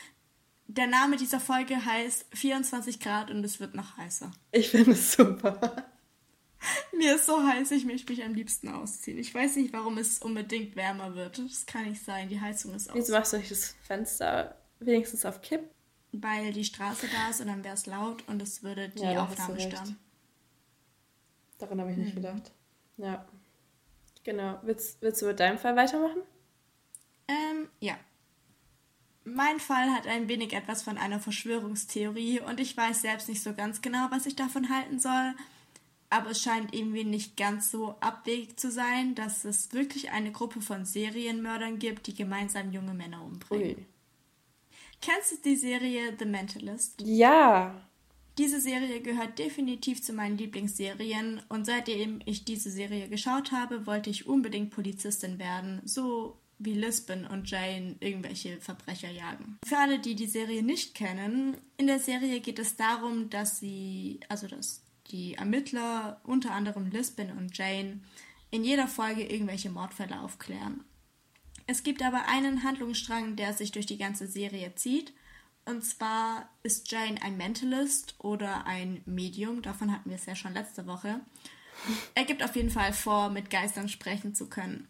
Der Name dieser Folge heißt 24 Grad und es wird noch heißer. Ich finde es super. Mir ist so heiß, ich möchte mich am liebsten ausziehen. Ich weiß nicht, warum es unbedingt wärmer wird. Das kann nicht sein. Die Heizung ist aus. Wieso machst du das Fenster wenigstens auf Kipp? Weil die Straße da ist und dann wäre es laut und es würde die ja, Aufnahme stören. Daran habe ich nicht hm. gedacht. Ja. Genau. Willst, willst du mit deinem Fall weitermachen? Ähm, ja. Mein Fall hat ein wenig etwas von einer Verschwörungstheorie und ich weiß selbst nicht so ganz genau, was ich davon halten soll. Aber es scheint irgendwie nicht ganz so abwegig zu sein, dass es wirklich eine Gruppe von Serienmördern gibt, die gemeinsam junge Männer umbringen. Ui. Kennst du die Serie The Mentalist? Ja. Diese Serie gehört definitiv zu meinen Lieblingsserien und seitdem ich diese Serie geschaut habe, wollte ich unbedingt Polizistin werden, so wie Lisbon und Jane irgendwelche Verbrecher jagen. Für alle, die die Serie nicht kennen, in der Serie geht es darum, dass sie, also dass die Ermittler, unter anderem Lisbon und Jane, in jeder Folge irgendwelche Mordfälle aufklären. Es gibt aber einen Handlungsstrang, der sich durch die ganze Serie zieht. Und zwar ist Jane ein Mentalist oder ein Medium. Davon hatten wir es ja schon letzte Woche. Er gibt auf jeden Fall vor, mit Geistern sprechen zu können.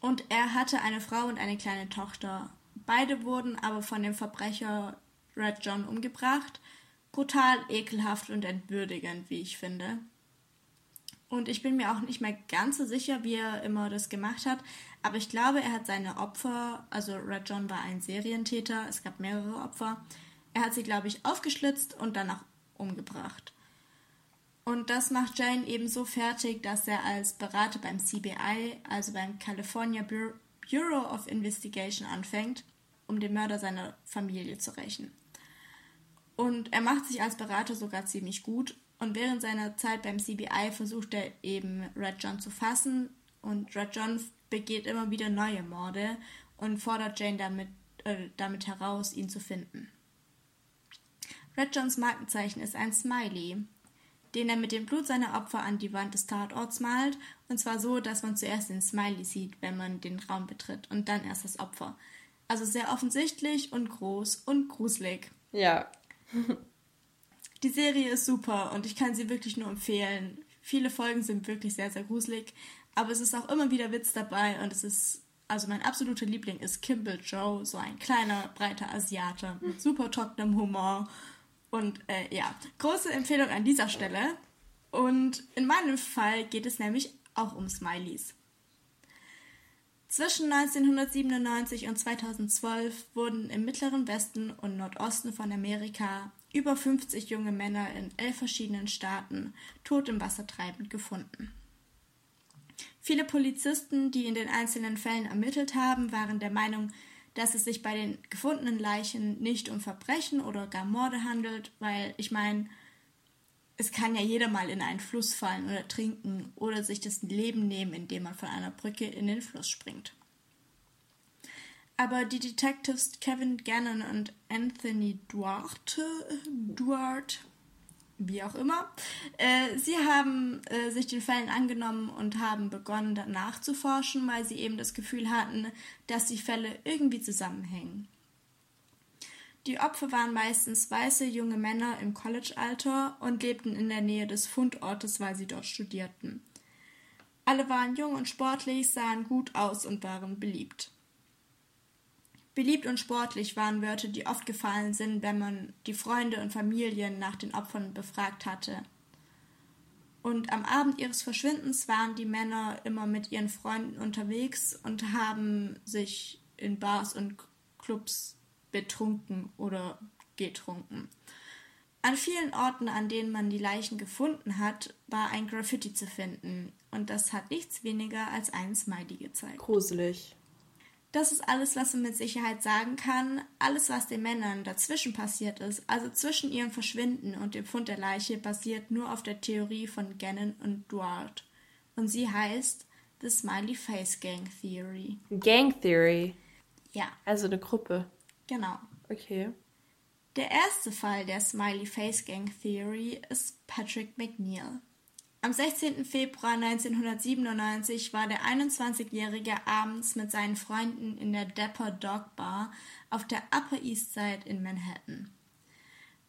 Und er hatte eine Frau und eine kleine Tochter. Beide wurden aber von dem Verbrecher Red John umgebracht. Brutal, ekelhaft und entwürdigend, wie ich finde. Und ich bin mir auch nicht mehr ganz so sicher, wie er immer das gemacht hat. Aber ich glaube, er hat seine Opfer, also Red John war ein Serientäter, es gab mehrere Opfer. Er hat sie, glaube ich, aufgeschlitzt und danach umgebracht. Und das macht Jane eben so fertig, dass er als Berater beim CBI, also beim California Bureau of Investigation, anfängt, um den Mörder seiner Familie zu rächen. Und er macht sich als Berater sogar ziemlich gut. Und während seiner Zeit beim CBI versucht er eben Red John zu fassen. Und Red John begeht immer wieder neue Morde und fordert Jane damit, äh, damit heraus, ihn zu finden. Red Johns Markenzeichen ist ein Smiley, den er mit dem Blut seiner Opfer an die Wand des Tatorts malt, und zwar so, dass man zuerst den Smiley sieht, wenn man den Raum betritt, und dann erst das Opfer. Also sehr offensichtlich und groß und gruselig. Ja. *laughs* die Serie ist super und ich kann sie wirklich nur empfehlen. Viele Folgen sind wirklich sehr, sehr gruselig, aber es ist auch immer wieder Witz dabei und es ist, also mein absoluter Liebling ist Kimball Joe, so ein kleiner, breiter Asiate mit super trockenem Humor und äh, ja, große Empfehlung an dieser Stelle. Und in meinem Fall geht es nämlich auch um Smileys. Zwischen 1997 und 2012 wurden im Mittleren Westen und Nordosten von Amerika über 50 junge Männer in elf verschiedenen Staaten tot im Wasser treibend gefunden. Viele Polizisten, die in den einzelnen Fällen ermittelt haben, waren der Meinung, dass es sich bei den gefundenen Leichen nicht um Verbrechen oder gar Morde handelt, weil ich meine, es kann ja jeder mal in einen Fluss fallen oder trinken oder sich das Leben nehmen, indem man von einer Brücke in den Fluss springt. Aber die Detectives Kevin Gannon und Anthony Duarte, Duarte wie auch immer. Äh, sie haben äh, sich den Fällen angenommen und haben begonnen, danach zu forschen, weil sie eben das Gefühl hatten, dass die Fälle irgendwie zusammenhängen. Die Opfer waren meistens weiße junge Männer im College-Alter und lebten in der Nähe des Fundortes, weil sie dort studierten. Alle waren jung und sportlich, sahen gut aus und waren beliebt. Beliebt und sportlich waren Wörter, die oft gefallen sind, wenn man die Freunde und Familien nach den Opfern befragt hatte. Und am Abend ihres Verschwindens waren die Männer immer mit ihren Freunden unterwegs und haben sich in Bars und Clubs betrunken oder getrunken. An vielen Orten, an denen man die Leichen gefunden hat, war ein Graffiti zu finden, und das hat nichts weniger als einen Smiley gezeigt. Gruselig. Das ist alles, was man mit Sicherheit sagen kann. Alles, was den Männern dazwischen passiert ist, also zwischen ihrem Verschwinden und dem Fund der Leiche, basiert nur auf der Theorie von Gannon und Duarte. Und sie heißt The Smiley Face Gang Theory. Gang Theory? Ja. Also eine Gruppe. Genau. Okay. Der erste Fall der Smiley Face Gang Theory ist Patrick McNeil. Am 16. Februar 1997 war der 21-Jährige abends mit seinen Freunden in der Dapper Dog Bar auf der Upper East Side in Manhattan.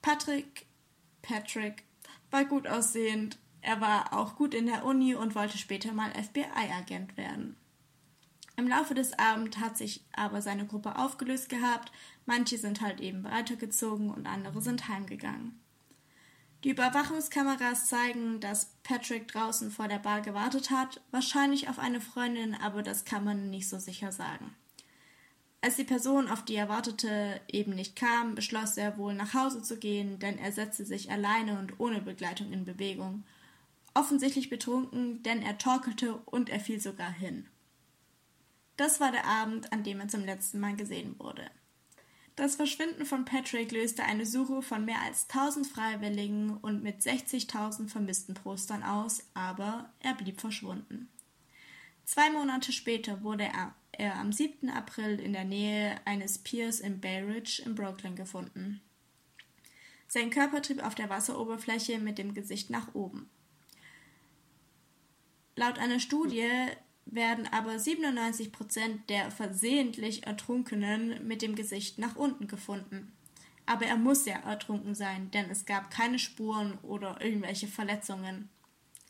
Patrick, Patrick war gut aussehend, Er war auch gut in der Uni und wollte später mal FBI-Agent werden. Im Laufe des Abends hat sich aber seine Gruppe aufgelöst gehabt. Manche sind halt eben weitergezogen und andere sind heimgegangen. Die Überwachungskameras zeigen, dass Patrick draußen vor der Bar gewartet hat, wahrscheinlich auf eine Freundin, aber das kann man nicht so sicher sagen. Als die Person, auf die er wartete, eben nicht kam, beschloss er wohl nach Hause zu gehen, denn er setzte sich alleine und ohne Begleitung in Bewegung. Offensichtlich betrunken, denn er torkelte und er fiel sogar hin. Das war der Abend, an dem er zum letzten Mal gesehen wurde. Das Verschwinden von Patrick löste eine Suche von mehr als 1000 Freiwilligen und mit 60.000 vermissten Postern aus, aber er blieb verschwunden. Zwei Monate später wurde er, er am 7. April in der Nähe eines Piers in Bay Ridge in Brooklyn gefunden. Sein Körper trieb auf der Wasseroberfläche mit dem Gesicht nach oben. Laut einer Studie werden aber 97 Prozent der versehentlich Ertrunkenen mit dem Gesicht nach unten gefunden. Aber er muss ja ertrunken sein, denn es gab keine Spuren oder irgendwelche Verletzungen.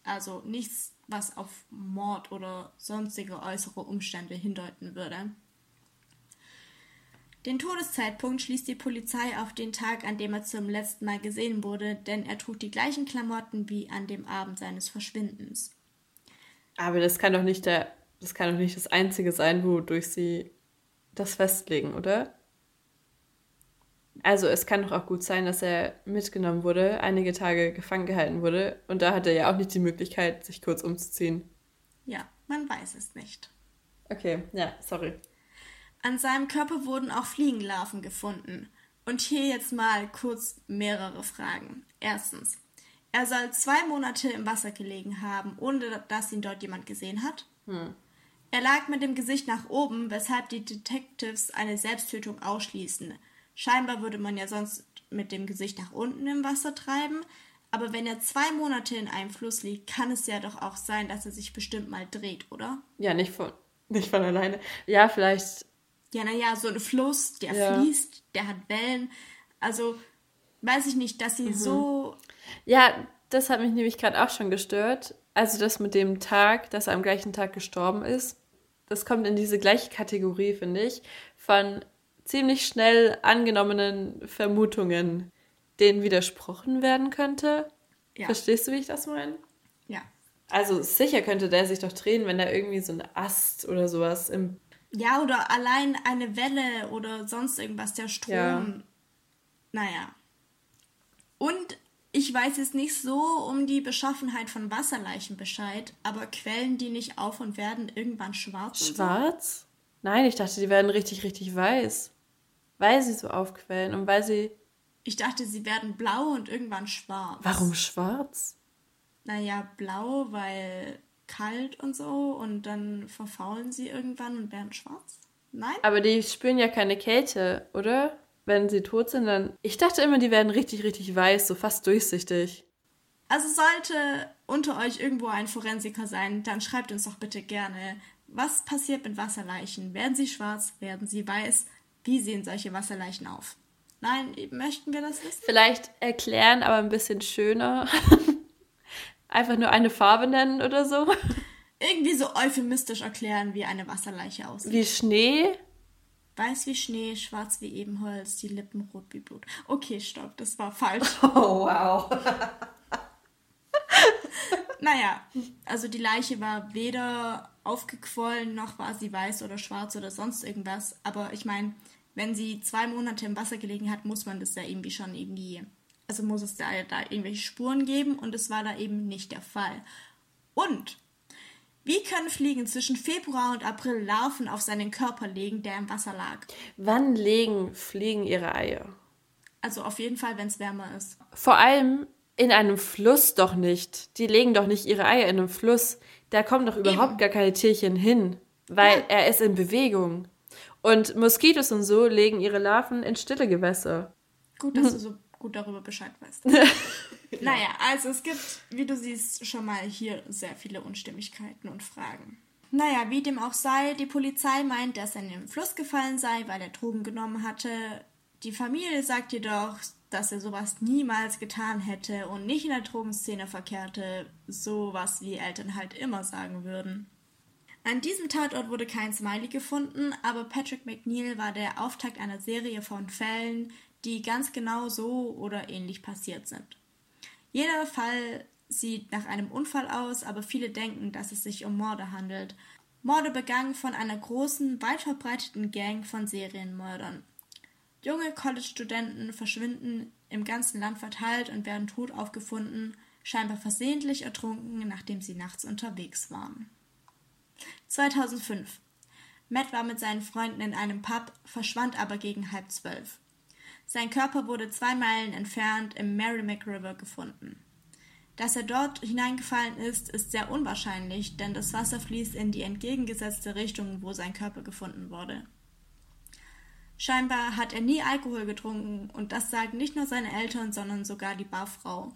Also nichts, was auf Mord oder sonstige äußere Umstände hindeuten würde. Den Todeszeitpunkt schließt die Polizei auf den Tag, an dem er zum letzten Mal gesehen wurde, denn er trug die gleichen Klamotten wie an dem Abend seines Verschwindens. Aber das kann doch nicht der, das kann doch nicht das Einzige sein, wodurch sie das festlegen, oder? Also es kann doch auch gut sein, dass er mitgenommen wurde, einige Tage gefangen gehalten wurde und da hat er ja auch nicht die Möglichkeit, sich kurz umzuziehen. Ja, man weiß es nicht. Okay, ja, sorry. An seinem Körper wurden auch Fliegenlarven gefunden. Und hier jetzt mal kurz mehrere Fragen. Erstens, er soll zwei Monate im Wasser gelegen haben, ohne dass ihn dort jemand gesehen hat. Hm. Er lag mit dem Gesicht nach oben, weshalb die Detectives eine Selbsttötung ausschließen. Scheinbar würde man ja sonst mit dem Gesicht nach unten im Wasser treiben, aber wenn er zwei Monate in einem Fluss liegt, kann es ja doch auch sein, dass er sich bestimmt mal dreht, oder? Ja, nicht von, *laughs* nicht von alleine. Ja, vielleicht. Ja, naja, so ein Fluss, der ja. fließt, der hat Wellen. Also weiß ich nicht, dass sie mhm. so. Ja, das hat mich nämlich gerade auch schon gestört. Also das mit dem Tag, dass er am gleichen Tag gestorben ist, das kommt in diese gleiche Kategorie, finde ich, von ziemlich schnell angenommenen Vermutungen, denen widersprochen werden könnte. Ja. Verstehst du, wie ich das meine? Ja. Also sicher könnte der sich doch drehen, wenn da irgendwie so ein Ast oder sowas im. Ja, oder allein eine Welle oder sonst irgendwas, der Strom. Ja. Naja. Und ich weiß jetzt nicht so um die Beschaffenheit von Wasserleichen Bescheid, aber quellen die nicht auf und werden irgendwann schwarz? Schwarz? So? Nein, ich dachte, die werden richtig, richtig weiß. Weil sie so aufquellen und weil sie. Ich dachte, sie werden blau und irgendwann schwarz. Warum schwarz? Naja, blau, weil kalt und so und dann verfaulen sie irgendwann und werden schwarz. Nein? Aber die spüren ja keine Kälte, oder? Wenn sie tot sind, dann. Ich dachte immer, die werden richtig, richtig weiß, so fast durchsichtig. Also sollte unter euch irgendwo ein Forensiker sein, dann schreibt uns doch bitte gerne, was passiert mit Wasserleichen? Werden sie schwarz? Werden sie weiß? Wie sehen solche Wasserleichen auf? Nein, möchten wir das wissen? Vielleicht erklären, aber ein bisschen schöner. *laughs* Einfach nur eine Farbe nennen oder so. Irgendwie so euphemistisch erklären, wie eine Wasserleiche aussieht. Wie Schnee? Weiß wie Schnee, schwarz wie Ebenholz, die Lippen rot wie Blut. Okay, stopp, das war falsch. *laughs* Oh, wow. *laughs* naja, also die Leiche war weder aufgequollen, noch war sie weiß oder schwarz oder sonst irgendwas. Aber ich meine, wenn sie zwei Monate im Wasser gelegen hat, muss man das ja irgendwie schon irgendwie, also muss es da, da irgendwelche Spuren geben und es war da eben nicht der Fall. Und wie können Fliegen zwischen Februar und April Larven auf seinen Körper legen, der im Wasser lag? Wann legen Fliegen ihre Eier? Also auf jeden Fall, wenn es wärmer ist. Vor allem in einem Fluss doch nicht. Die legen doch nicht ihre Eier in einem Fluss. Da kommen doch überhaupt Eben. gar keine Tierchen hin, weil ja. er ist in Bewegung. Und Moskitos und so legen ihre Larven in stille Gewässer. Gut, dass du so gut darüber Bescheid weißt. *laughs* naja, also es gibt, wie du siehst, schon mal hier sehr viele Unstimmigkeiten und Fragen. Naja, wie dem auch sei, die Polizei meint, dass er in den Fluss gefallen sei, weil er Drogen genommen hatte. Die Familie sagt jedoch, dass er sowas niemals getan hätte und nicht in der Drogenszene verkehrte, sowas wie Eltern halt immer sagen würden. An diesem Tatort wurde kein Smiley gefunden, aber Patrick McNeil war der Auftakt einer Serie von Fällen, die ganz genau so oder ähnlich passiert sind. Jeder Fall sieht nach einem Unfall aus, aber viele denken, dass es sich um Morde handelt. Morde begangen von einer großen, weit verbreiteten Gang von Serienmördern. Junge College-Studenten verschwinden im ganzen Land verteilt und werden tot aufgefunden, scheinbar versehentlich ertrunken, nachdem sie nachts unterwegs waren. 2005. Matt war mit seinen Freunden in einem Pub, verschwand aber gegen halb zwölf. Sein Körper wurde zwei Meilen entfernt im Merrimack River gefunden. Dass er dort hineingefallen ist, ist sehr unwahrscheinlich, denn das Wasser fließt in die entgegengesetzte Richtung, wo sein Körper gefunden wurde. Scheinbar hat er nie Alkohol getrunken und das sagen nicht nur seine Eltern, sondern sogar die Barfrau.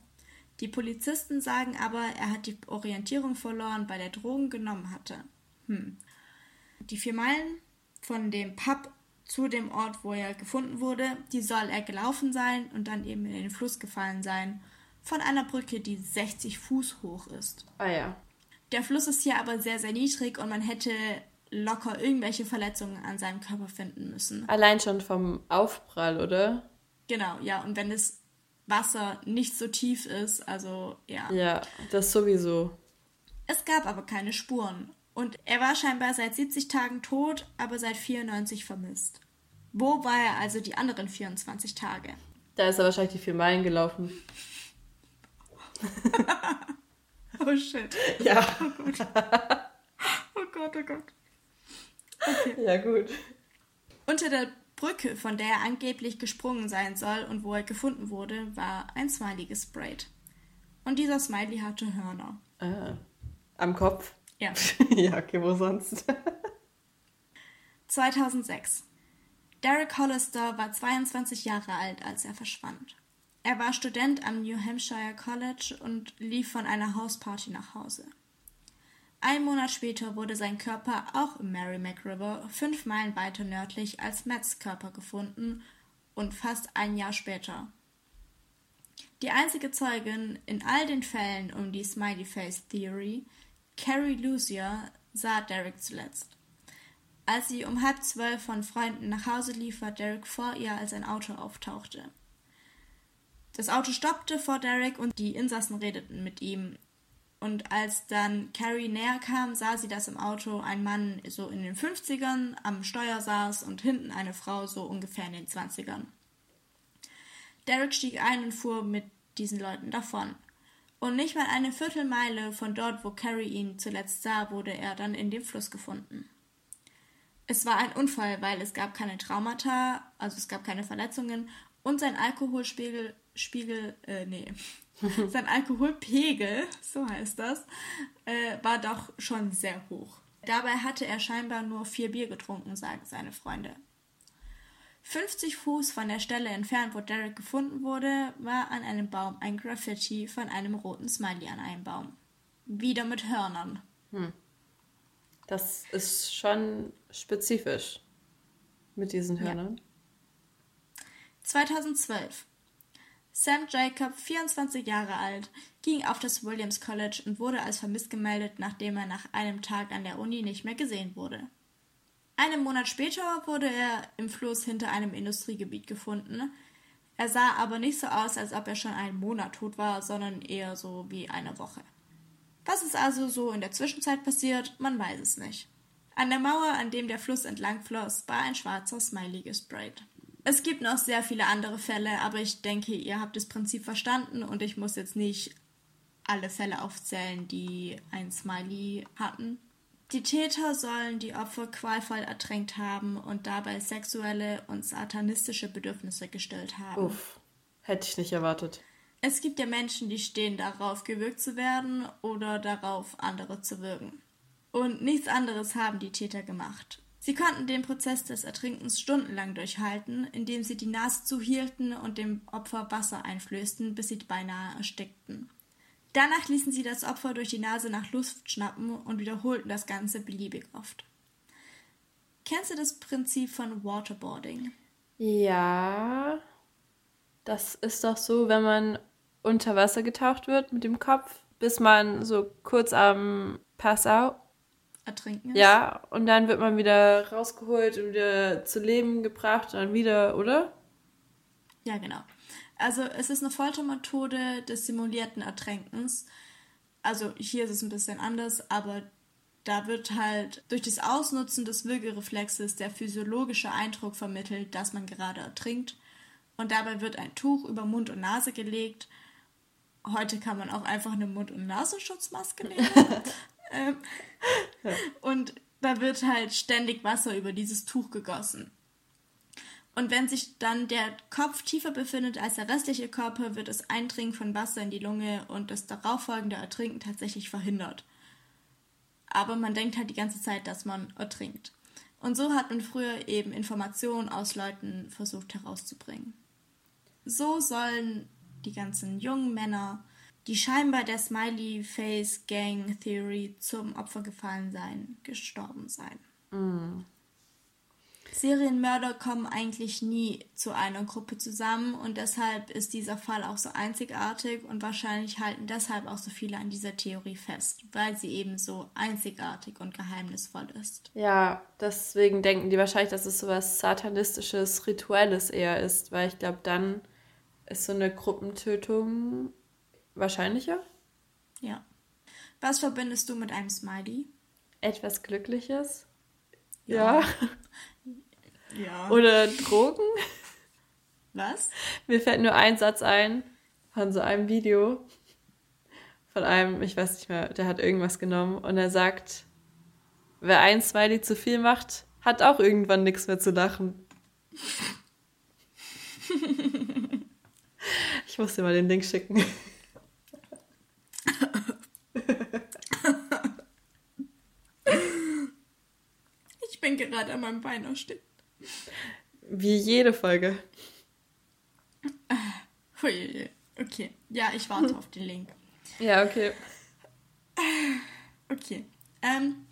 Die Polizisten sagen aber, er hat die Orientierung verloren, weil er Drogen genommen hatte. Hm. Die vier Meilen von dem Pub zu dem Ort, wo er gefunden wurde, die soll er gelaufen sein und dann eben in den Fluss gefallen sein von einer Brücke, die 60 Fuß hoch ist. Ah ja. Der Fluss ist hier aber sehr, sehr niedrig und man hätte locker irgendwelche Verletzungen an seinem Körper finden müssen. Allein schon vom Aufprall, oder? Genau, ja. Und wenn das Wasser nicht so tief ist, also ja. Ja, das sowieso. Es gab aber keine Spuren. Und er war scheinbar seit 70 Tagen tot, aber seit 94 vermisst. Wo war er also die anderen 24 Tage? Da ist er wahrscheinlich die vier Meilen gelaufen. *laughs* oh shit. Ja. Oh Gott. Oh Gott, oh Gott. Okay. Ja, gut. Unter der Brücke, von der er angeblich gesprungen sein soll und wo er gefunden wurde, war ein Smiley gesprayt. Und dieser Smiley hatte Hörner. Ah. Am Kopf? Ja. *laughs* ja, okay, wo sonst? 2006. Derek Hollister war 22 Jahre alt, als er verschwand. Er war Student am New Hampshire College und lief von einer Hausparty nach Hause. Ein Monat später wurde sein Körper auch im Merrimack River, fünf Meilen weiter nördlich als Matts Körper gefunden und fast ein Jahr später. Die einzige Zeugin in all den Fällen um die Smiley Face Theory, Carrie Lucia, sah Derek zuletzt. Als sie um halb zwölf von Freunden nach Hause lief, war Derek vor ihr, als ein Auto auftauchte. Das Auto stoppte vor Derek und die Insassen redeten mit ihm. Und als dann Carrie näher kam, sah sie, dass im Auto ein Mann so in den 50ern am Steuer saß und hinten eine Frau so ungefähr in den 20ern. Derek stieg ein und fuhr mit diesen Leuten davon. Und nicht mal eine Viertelmeile von dort, wo Carrie ihn zuletzt sah, wurde er dann in dem Fluss gefunden. Es war ein Unfall, weil es gab keine Traumata, also es gab keine Verletzungen und sein Alkoholspiegel Spiegel, äh, nee, *laughs* sein Alkoholpegel, so heißt das, äh, war doch schon sehr hoch. Dabei hatte er scheinbar nur vier Bier getrunken, sagen seine Freunde. 50 Fuß von der Stelle entfernt, wo Derek gefunden wurde, war an einem Baum ein Graffiti von einem roten Smiley an einem Baum. Wieder mit Hörnern. Hm. Das ist schon spezifisch mit diesen Hörnern. Ja. 2012 Sam Jacob, 24 Jahre alt, ging auf das Williams College und wurde als vermisst gemeldet, nachdem er nach einem Tag an der Uni nicht mehr gesehen wurde. Einen Monat später wurde er im Fluss hinter einem Industriegebiet gefunden. Er sah aber nicht so aus, als ob er schon einen Monat tot war, sondern eher so wie eine Woche. Was ist also so in der Zwischenzeit passiert, man weiß es nicht. An der Mauer, an dem der Fluss entlang floss, war ein schwarzer Smiley gesprayt. Es gibt noch sehr viele andere Fälle, aber ich denke, ihr habt das Prinzip verstanden und ich muss jetzt nicht alle Fälle aufzählen, die ein Smiley hatten. Die Täter sollen die Opfer qualvoll ertränkt haben und dabei sexuelle und satanistische Bedürfnisse gestillt haben. Uff, hätte ich nicht erwartet. Es gibt ja Menschen, die stehen darauf, gewürgt zu werden oder darauf, andere zu würgen. Und nichts anderes haben die Täter gemacht. Sie konnten den Prozess des Ertrinkens stundenlang durchhalten, indem sie die Nase zuhielten und dem Opfer Wasser einflößten, bis sie beinahe erstickten. Danach ließen sie das Opfer durch die Nase nach Luft schnappen und wiederholten das Ganze beliebig oft. Kennst du das Prinzip von Waterboarding? Ja. Das ist doch so, wenn man unter Wasser getaucht wird mit dem Kopf, bis man so kurz am Passau ertrinken ist. Ja, und dann wird man wieder rausgeholt und wieder zu Leben gebracht und dann wieder, oder? Ja, genau. Also es ist eine Foltermethode des simulierten Ertränkens. Also hier ist es ein bisschen anders, aber da wird halt durch das Ausnutzen des Würgereflexes der physiologische Eindruck vermittelt, dass man gerade ertrinkt. Und dabei wird ein Tuch über Mund und Nase gelegt. Heute kann man auch einfach eine Mund- und Nasenschutzmaske nehmen. *laughs* ähm, und da wird halt ständig Wasser über dieses Tuch gegossen. Und wenn sich dann der Kopf tiefer befindet als der restliche Körper, wird das Eindringen von Wasser in die Lunge und das darauffolgende Ertrinken tatsächlich verhindert. Aber man denkt halt die ganze Zeit, dass man ertrinkt. Und so hat man früher eben Informationen aus Leuten versucht herauszubringen. So sollen die ganzen jungen Männer die scheinbar der Smiley Face Gang Theory zum Opfer gefallen sein, gestorben sein. Mm. Serienmörder kommen eigentlich nie zu einer Gruppe zusammen und deshalb ist dieser Fall auch so einzigartig und wahrscheinlich halten deshalb auch so viele an dieser Theorie fest, weil sie eben so einzigartig und geheimnisvoll ist. Ja, deswegen denken die wahrscheinlich, dass es so was satanistisches, rituelles eher ist, weil ich glaube, dann ist so eine Gruppentötung Wahrscheinlicher? Ja. Was verbindest du mit einem Smiley? Etwas Glückliches? Ja. Ja. *laughs* Oder Drogen? Was? Mir fällt nur ein Satz ein von so einem Video. Von einem, ich weiß nicht mehr, der hat irgendwas genommen und er sagt, wer ein Smiley zu viel macht, hat auch irgendwann nichts mehr zu lachen. *laughs* ich muss dir mal den Link schicken. Ich bin gerade an meinem Bein erstickt. Wie jede Folge. Okay, ja, ich warte auf den Link. *laughs* Ja, okay. Okay. Ähm,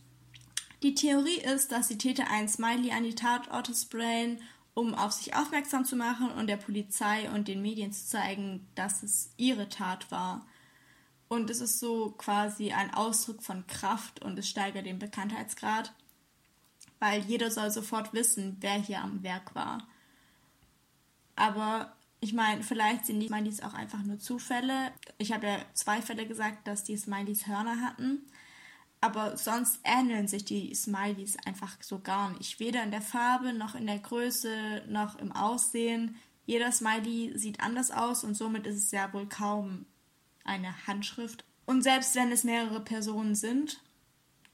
die Theorie ist, dass die Täter ein Smiley an die Tatorte sprayen, um auf sich aufmerksam zu machen und der Polizei und den Medien zu zeigen, dass es ihre Tat war. Und es ist so quasi ein Ausdruck von Kraft und es steigert den Bekanntheitsgrad, weil jeder soll sofort wissen, wer hier am Werk war. Aber ich meine, vielleicht sind die Smileys auch einfach nur Zufälle. Ich habe ja zwei Fälle gesagt, dass die Smileys Hörner hatten. Aber sonst ähneln sich die Smileys einfach so gar nicht. Weder in der Farbe, noch in der Größe, noch im Aussehen. Jeder Smiley sieht anders aus und somit ist es ja wohl kaum eine Handschrift. Und selbst wenn es mehrere Personen sind,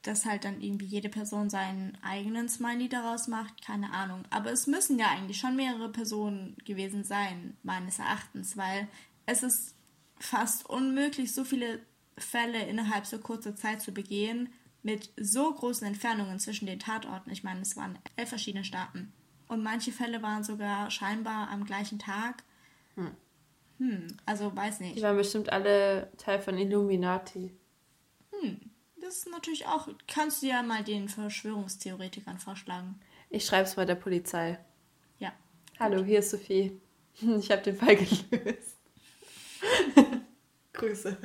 dass halt dann irgendwie jede Person seinen eigenen Smiley daraus macht, keine Ahnung. Aber es müssen ja eigentlich schon mehrere Personen gewesen sein, meines Erachtens, weil es ist fast unmöglich, so viele Fälle innerhalb so kurzer Zeit zu begehen, mit so großen Entfernungen zwischen den Tatorten. Ich meine, es waren elf verschiedene Staaten. Und manche Fälle waren sogar scheinbar am gleichen Tag. Hm. Hm, also weiß nicht. Die waren bestimmt alle Teil von Illuminati. Hm, ist natürlich auch. Kannst du ja mal den Verschwörungstheoretikern vorschlagen. Ich schreibe es mal der Polizei. Ja. Hallo, hier ist Sophie. *laughs* Ich habe den Fall gelöst. *laughs* Grüße.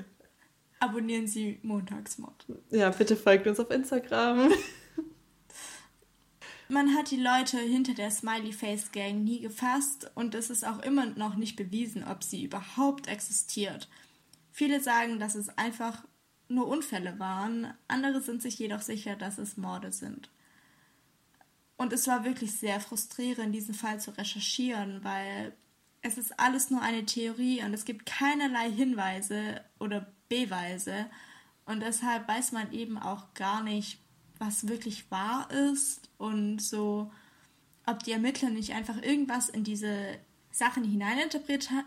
Abonnieren Sie Montagsmord. Ja, bitte folgt uns auf Instagram. *laughs* Man hat die Leute hinter der Smiley Face Gang nie gefasst und es ist auch immer noch nicht bewiesen, ob sie überhaupt existiert. Viele sagen, dass es einfach nur Unfälle waren, andere sind sich jedoch sicher, dass es Morde sind. Und es war wirklich sehr frustrierend, diesen Fall zu recherchieren, weil es ist alles nur eine Theorie und es gibt keinerlei Hinweise oder Beweise. Und deshalb weiß man eben auch gar nicht, was wirklich wahr ist und so, ob die Ermittler nicht einfach irgendwas in diese Sachen hineininterpretiert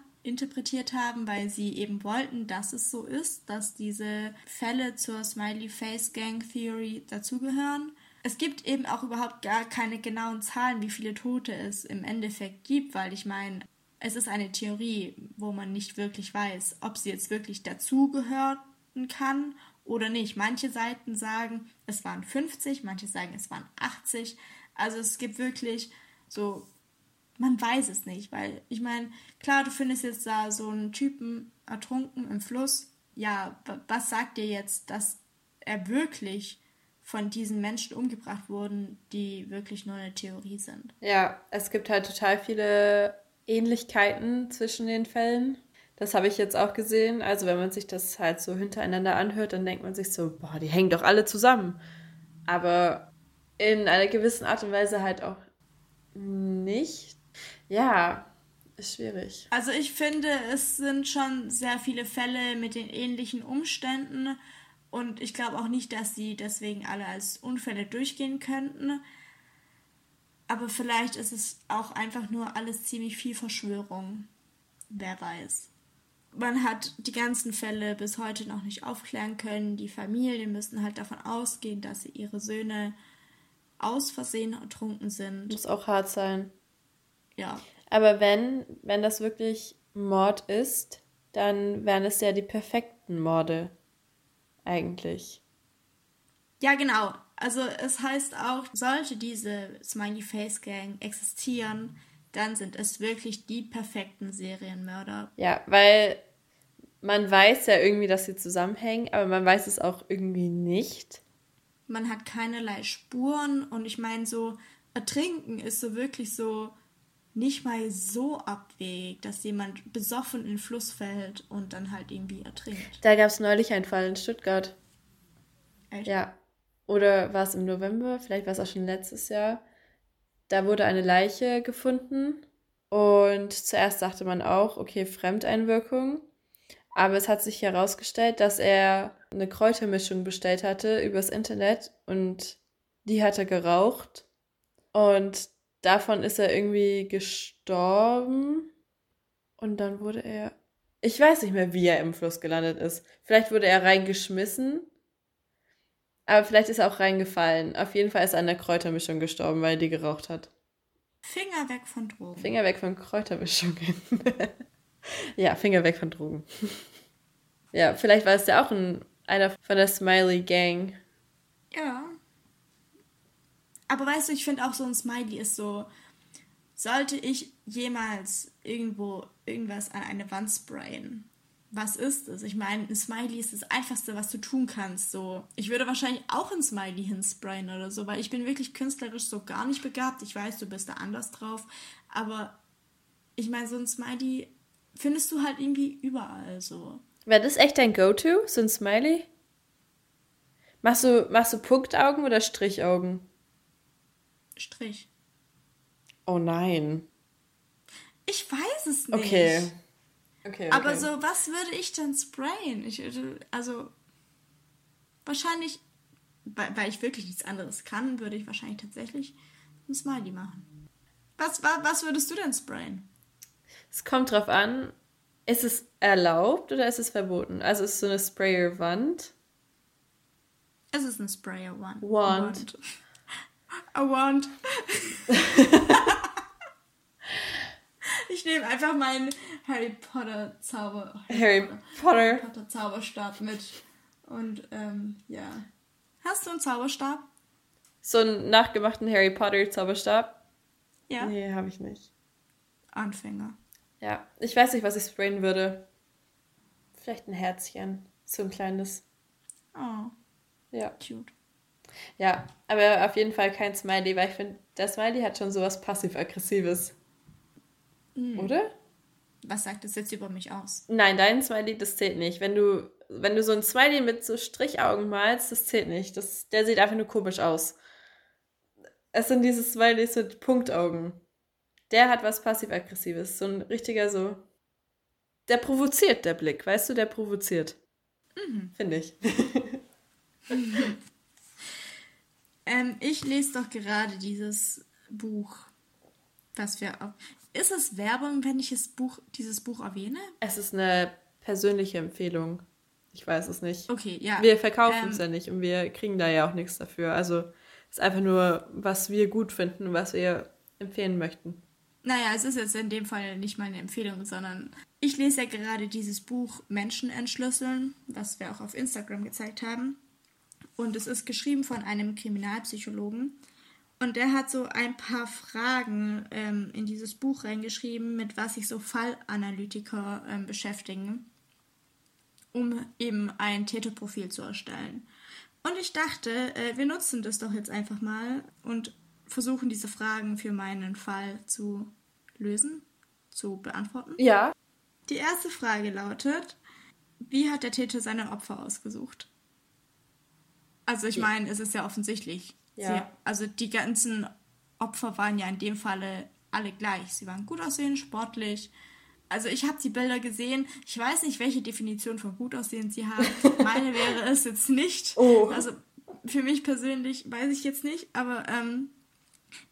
haben, weil sie eben wollten, dass es so ist, dass diese Fälle zur Smiley Face Gang Theory dazugehören. Es gibt eben auch überhaupt gar keine genauen Zahlen, wie viele Tote es im Endeffekt gibt, weil ich meine, es ist eine Theorie, wo man nicht wirklich weiß, ob sie jetzt wirklich dazugehören kann oder nicht. Manche Seiten sagen, es waren 50, manche sagen, es waren 80. Also es gibt wirklich so man weiß es nicht, weil ich meine, klar, du findest jetzt da so einen Typen ertrunken im Fluss. Ja, was sagt dir jetzt, dass er wirklich von diesen Menschen umgebracht wurden, die wirklich nur eine Theorie sind? Ja, es gibt halt total viele Ähnlichkeiten zwischen den Fällen. Das habe ich jetzt auch gesehen. Also wenn man sich das halt so hintereinander anhört, dann denkt man sich so, boah, die hängen doch alle zusammen. Aber in einer gewissen Art und Weise halt auch nicht. Ja, ist schwierig. Also ich finde, es sind schon sehr viele Fälle mit den ähnlichen Umständen und ich glaube auch nicht, dass sie deswegen alle als Unfälle durchgehen könnten. Aber vielleicht ist es auch einfach nur alles ziemlich viel Verschwörung. Wer weiß. Man hat die ganzen Fälle bis heute noch nicht aufklären können. Die Familien müssen halt davon ausgehen, dass sie ihre Söhne aus Versehen ertrunken sind. Muss auch hart sein. Ja. Aber wenn, wenn das wirklich Mord ist, dann wären es ja die perfekten Morde. Eigentlich. Ja, genau. Also es heißt auch, sollte diese Smiley Face Gang existieren, dann sind es wirklich die perfekten Serienmörder. Ja, weil man weiß ja irgendwie, dass sie zusammenhängen, aber man weiß es auch irgendwie nicht. Man hat keinerlei Spuren und ich meine, so ertrinken ist so wirklich so nicht mal so abwegig, dass jemand besoffen in den Fluss fällt und dann halt irgendwie ertrinkt. Da gab es neulich einen Fall in Stuttgart. Echt? Ja. Oder war es im November? Vielleicht war es auch schon letztes Jahr. Da wurde eine Leiche gefunden und zuerst dachte man auch, okay, Fremdeinwirkung. Aber es hat sich herausgestellt, dass er eine Kräutermischung bestellt hatte übers Internet und die hat er geraucht. Und davon ist er irgendwie gestorben. Und dann wurde er. Ich weiß nicht mehr, wie er im Fluss gelandet ist. Vielleicht wurde er reingeschmissen. Aber vielleicht ist er auch reingefallen. Auf jeden Fall ist er an der Kräutermischung gestorben, weil er die geraucht hat. Finger weg von Drogen. Finger weg von Kräutermischungen. *laughs* ja, Finger weg von Drogen. *laughs* ja, vielleicht war es ja auch ein, einer von der Smiley Gang. Ja. Aber weißt du, ich finde auch so ein Smiley ist so, sollte ich jemals irgendwo irgendwas an eine Wand sprayen, was ist es? Ich meine, ein Smiley ist das Einfachste, was du tun kannst. So, ich würde wahrscheinlich auch ein Smiley hinsprayen oder so, weil ich bin wirklich künstlerisch so gar nicht begabt. Ich weiß, du bist da anders drauf, aber ich meine, so ein Smiley findest du halt irgendwie überall so. Wäre das echt dein Go-To, so ein Smiley? Machst du, machst du Punktaugen oder Strichaugen? Strich. Oh nein. Ich weiß es nicht. Okay. Okay, okay. Aber so, was würde ich dann sprayen? Ich, also, wahrscheinlich, weil, ich wirklich nichts anderes kann, würde ich wahrscheinlich tatsächlich ein Smiley machen. Was, was, was würdest du denn sprayen? Es kommt drauf an, ist es erlaubt oder ist es verboten? Also ist es so eine Sprayer-Wand? Es ist eine Sprayer-Wand. Wand. A wand. *laughs* ich nehme einfach meinen Harry Potter Zauber. Harry, Potter. Harry Potter Zauberstab mit. Und ähm, ja. Hast du einen Zauberstab? So einen nachgemachten Harry Potter Zauberstab? Ja. Nee, habe ich nicht. Anfänger. Ja, ich weiß nicht, was ich sprayen würde. Vielleicht ein Herzchen. So ein kleines. Oh. Ja. Cute. Ja, aber auf jeden Fall kein Smiley, weil ich finde, der Smiley hat schon sowas passiv-aggressives. Mhm. Oder? Was sagt das jetzt über mich aus? Nein, dein Smiley, das zählt nicht. Wenn du, wenn du so ein Smiley mit so Strichaugen malst, das zählt nicht. Das, der sieht einfach nur komisch aus. Es sind diese Smileys mit Punktaugen. Der hat was passiv-aggressives. So ein richtiger so. Der provoziert, der Blick. Weißt du, der provoziert. Mhm. Finde ich. Mhm. *laughs* Ähm, ich lese doch gerade dieses Buch, was wir auch. Ist es Werbung, wenn ich das Buch, dieses Buch erwähne? Es ist eine persönliche Empfehlung. Ich weiß es nicht. Okay, ja. Wir verkaufen ähm, es ja nicht und wir kriegen da ja auch nichts dafür. Also es ist einfach nur, was wir gut finden und was wir empfehlen möchten. Naja, es ist jetzt in dem Fall nicht mal eine Empfehlung, sondern ich lese ja gerade dieses Buch Menschen entschlüsseln, was wir auch auf Instagram gezeigt haben. Und es ist geschrieben von einem Kriminalpsychologen. Und der hat so ein paar Fragen ähm, in dieses Buch reingeschrieben, mit was sich so Fallanalytiker ähm, beschäftigen, um eben ein Täterprofil zu erstellen. Und ich dachte, äh, wir nutzen das doch jetzt einfach mal und versuchen diese Fragen für meinen Fall zu lösen, zu beantworten. Ja. Die erste Frage lautet, wie hat der Täter seine Opfer ausgesucht? Also ich meine, es ist ja offensichtlich. Ja. Sie, also die ganzen Opfer waren ja in dem Falle alle gleich. Sie waren gut aussehend, sportlich. Also ich habe die Bilder gesehen. Ich weiß nicht, welche Definition von gut aussehend sie haben. *laughs* Meine wäre es jetzt nicht. Oh. Also für mich persönlich weiß ich jetzt nicht. Aber ähm,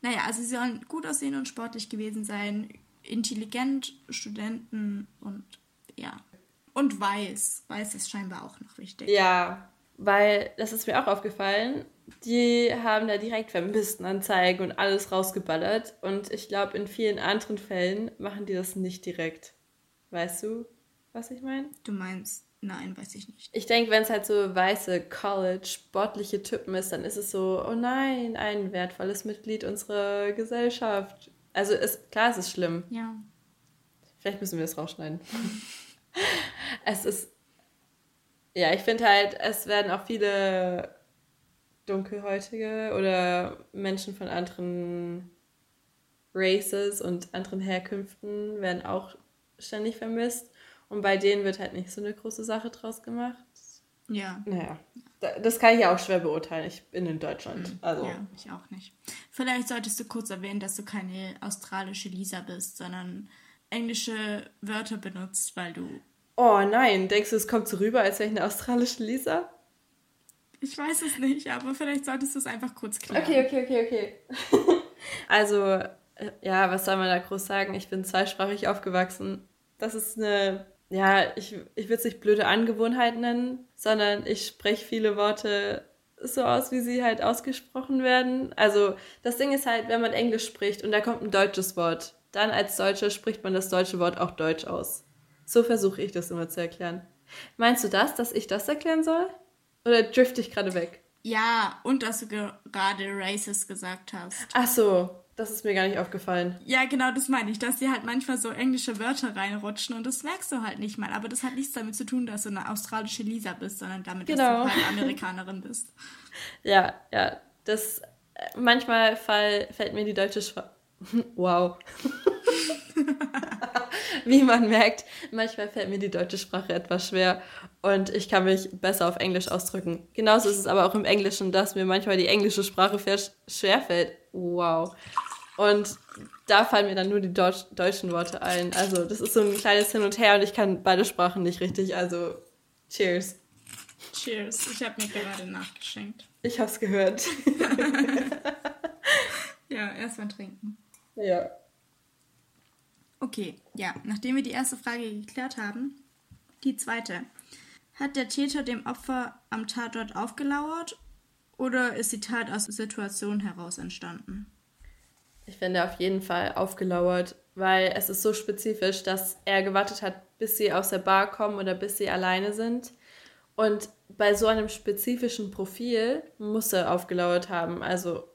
naja, also sie sollen gut aussehen und sportlich gewesen sein. Intelligent, Studenten und ja. Und weiß. Weiß ist scheinbar auch noch wichtig. Ja, weil das ist mir auch aufgefallen. Die haben da direkt Vermisstenanzeigen und alles rausgeballert. Und ich glaube, in vielen anderen Fällen machen die das nicht direkt. Weißt du, was ich meine? Du meinst, nein, weiß ich nicht. Ich denke, wenn es halt so weiße, college, sportliche Typen ist, dann ist es so, oh nein, ein wertvolles Mitglied unserer Gesellschaft. Also ist, klar, es ist schlimm. Ja. Vielleicht müssen wir es rausschneiden. *laughs* es ist. Ja, ich finde halt, es werden auch viele Dunkelhäutige oder Menschen von anderen Races und anderen Herkünften werden auch ständig vermisst. Und bei denen wird halt nicht so eine große Sache draus gemacht. Ja. Naja, da- das kann ich ja auch schwer beurteilen. Ich bin in Deutschland. Also, Ja, ich auch nicht. Vielleicht solltest du kurz erwähnen, dass du keine australische Lisa bist, sondern englische Wörter benutzt, weil du. Oh nein, denkst du, es kommt so rüber, als wäre ich eine australische Lisa? Ich weiß es nicht, aber vielleicht solltest du es einfach kurz klären. Okay, okay, okay, okay. *laughs* also, äh, ja, was soll man da groß sagen? Ich bin zweisprachig aufgewachsen. Das ist eine, ja, ich, ich würde es nicht blöde Angewohnheit nennen, sondern ich spreche viele Worte so aus, wie sie halt ausgesprochen werden. Also, das Ding ist halt, wenn man Englisch spricht und da kommt ein deutsches Wort, dann als Deutscher spricht man das deutsche Wort auch deutsch aus. So versuche ich das immer zu erklären. Meinst du das, dass ich das erklären soll? Oder drifte ich gerade weg? Ja, und dass du gerade racist gesagt hast. Ach so, das ist mir gar nicht aufgefallen. Ja, genau, das meine ich, dass dir halt manchmal so englische Wörter reinrutschen und das merkst du halt nicht mal. Aber das hat nichts damit zu tun, dass du eine australische Lisa bist, sondern damit, Genau. dass du halt Amerikanerin bist. *laughs* Ja, ja, das äh, manchmal fall, fällt mir die deutsche Sprache. *laughs* Wow. *laughs* *laughs* Wie man merkt, manchmal fällt mir die deutsche Sprache etwas schwer und ich kann mich besser auf Englisch ausdrücken. Genauso ist es aber auch im Englischen, dass mir manchmal die englische Sprache ver- schwerfällt. Wow. Und da fallen mir dann nur die Deutsch deutschen Worte ein. Also, das ist so ein kleines Hin und Her und ich kann beide Sprachen nicht richtig. Also, cheers. Cheers, ich habe mir gerade nachgeschenkt. Ich hab's gehört. *laughs* Ja, erstmal trinken. ja. Okay, ja, nachdem wir die erste Frage geklärt haben, die zweite. Hat der Täter dem Opfer am Tatort aufgelauert oder ist die Tat aus der Situation heraus entstanden? Ich finde auf jeden Fall aufgelauert, weil es ist so spezifisch, dass er gewartet hat, bis sie aus der Bar kommen oder bis sie alleine sind. Und bei so einem spezifischen Profil muss er aufgelauert haben. Also,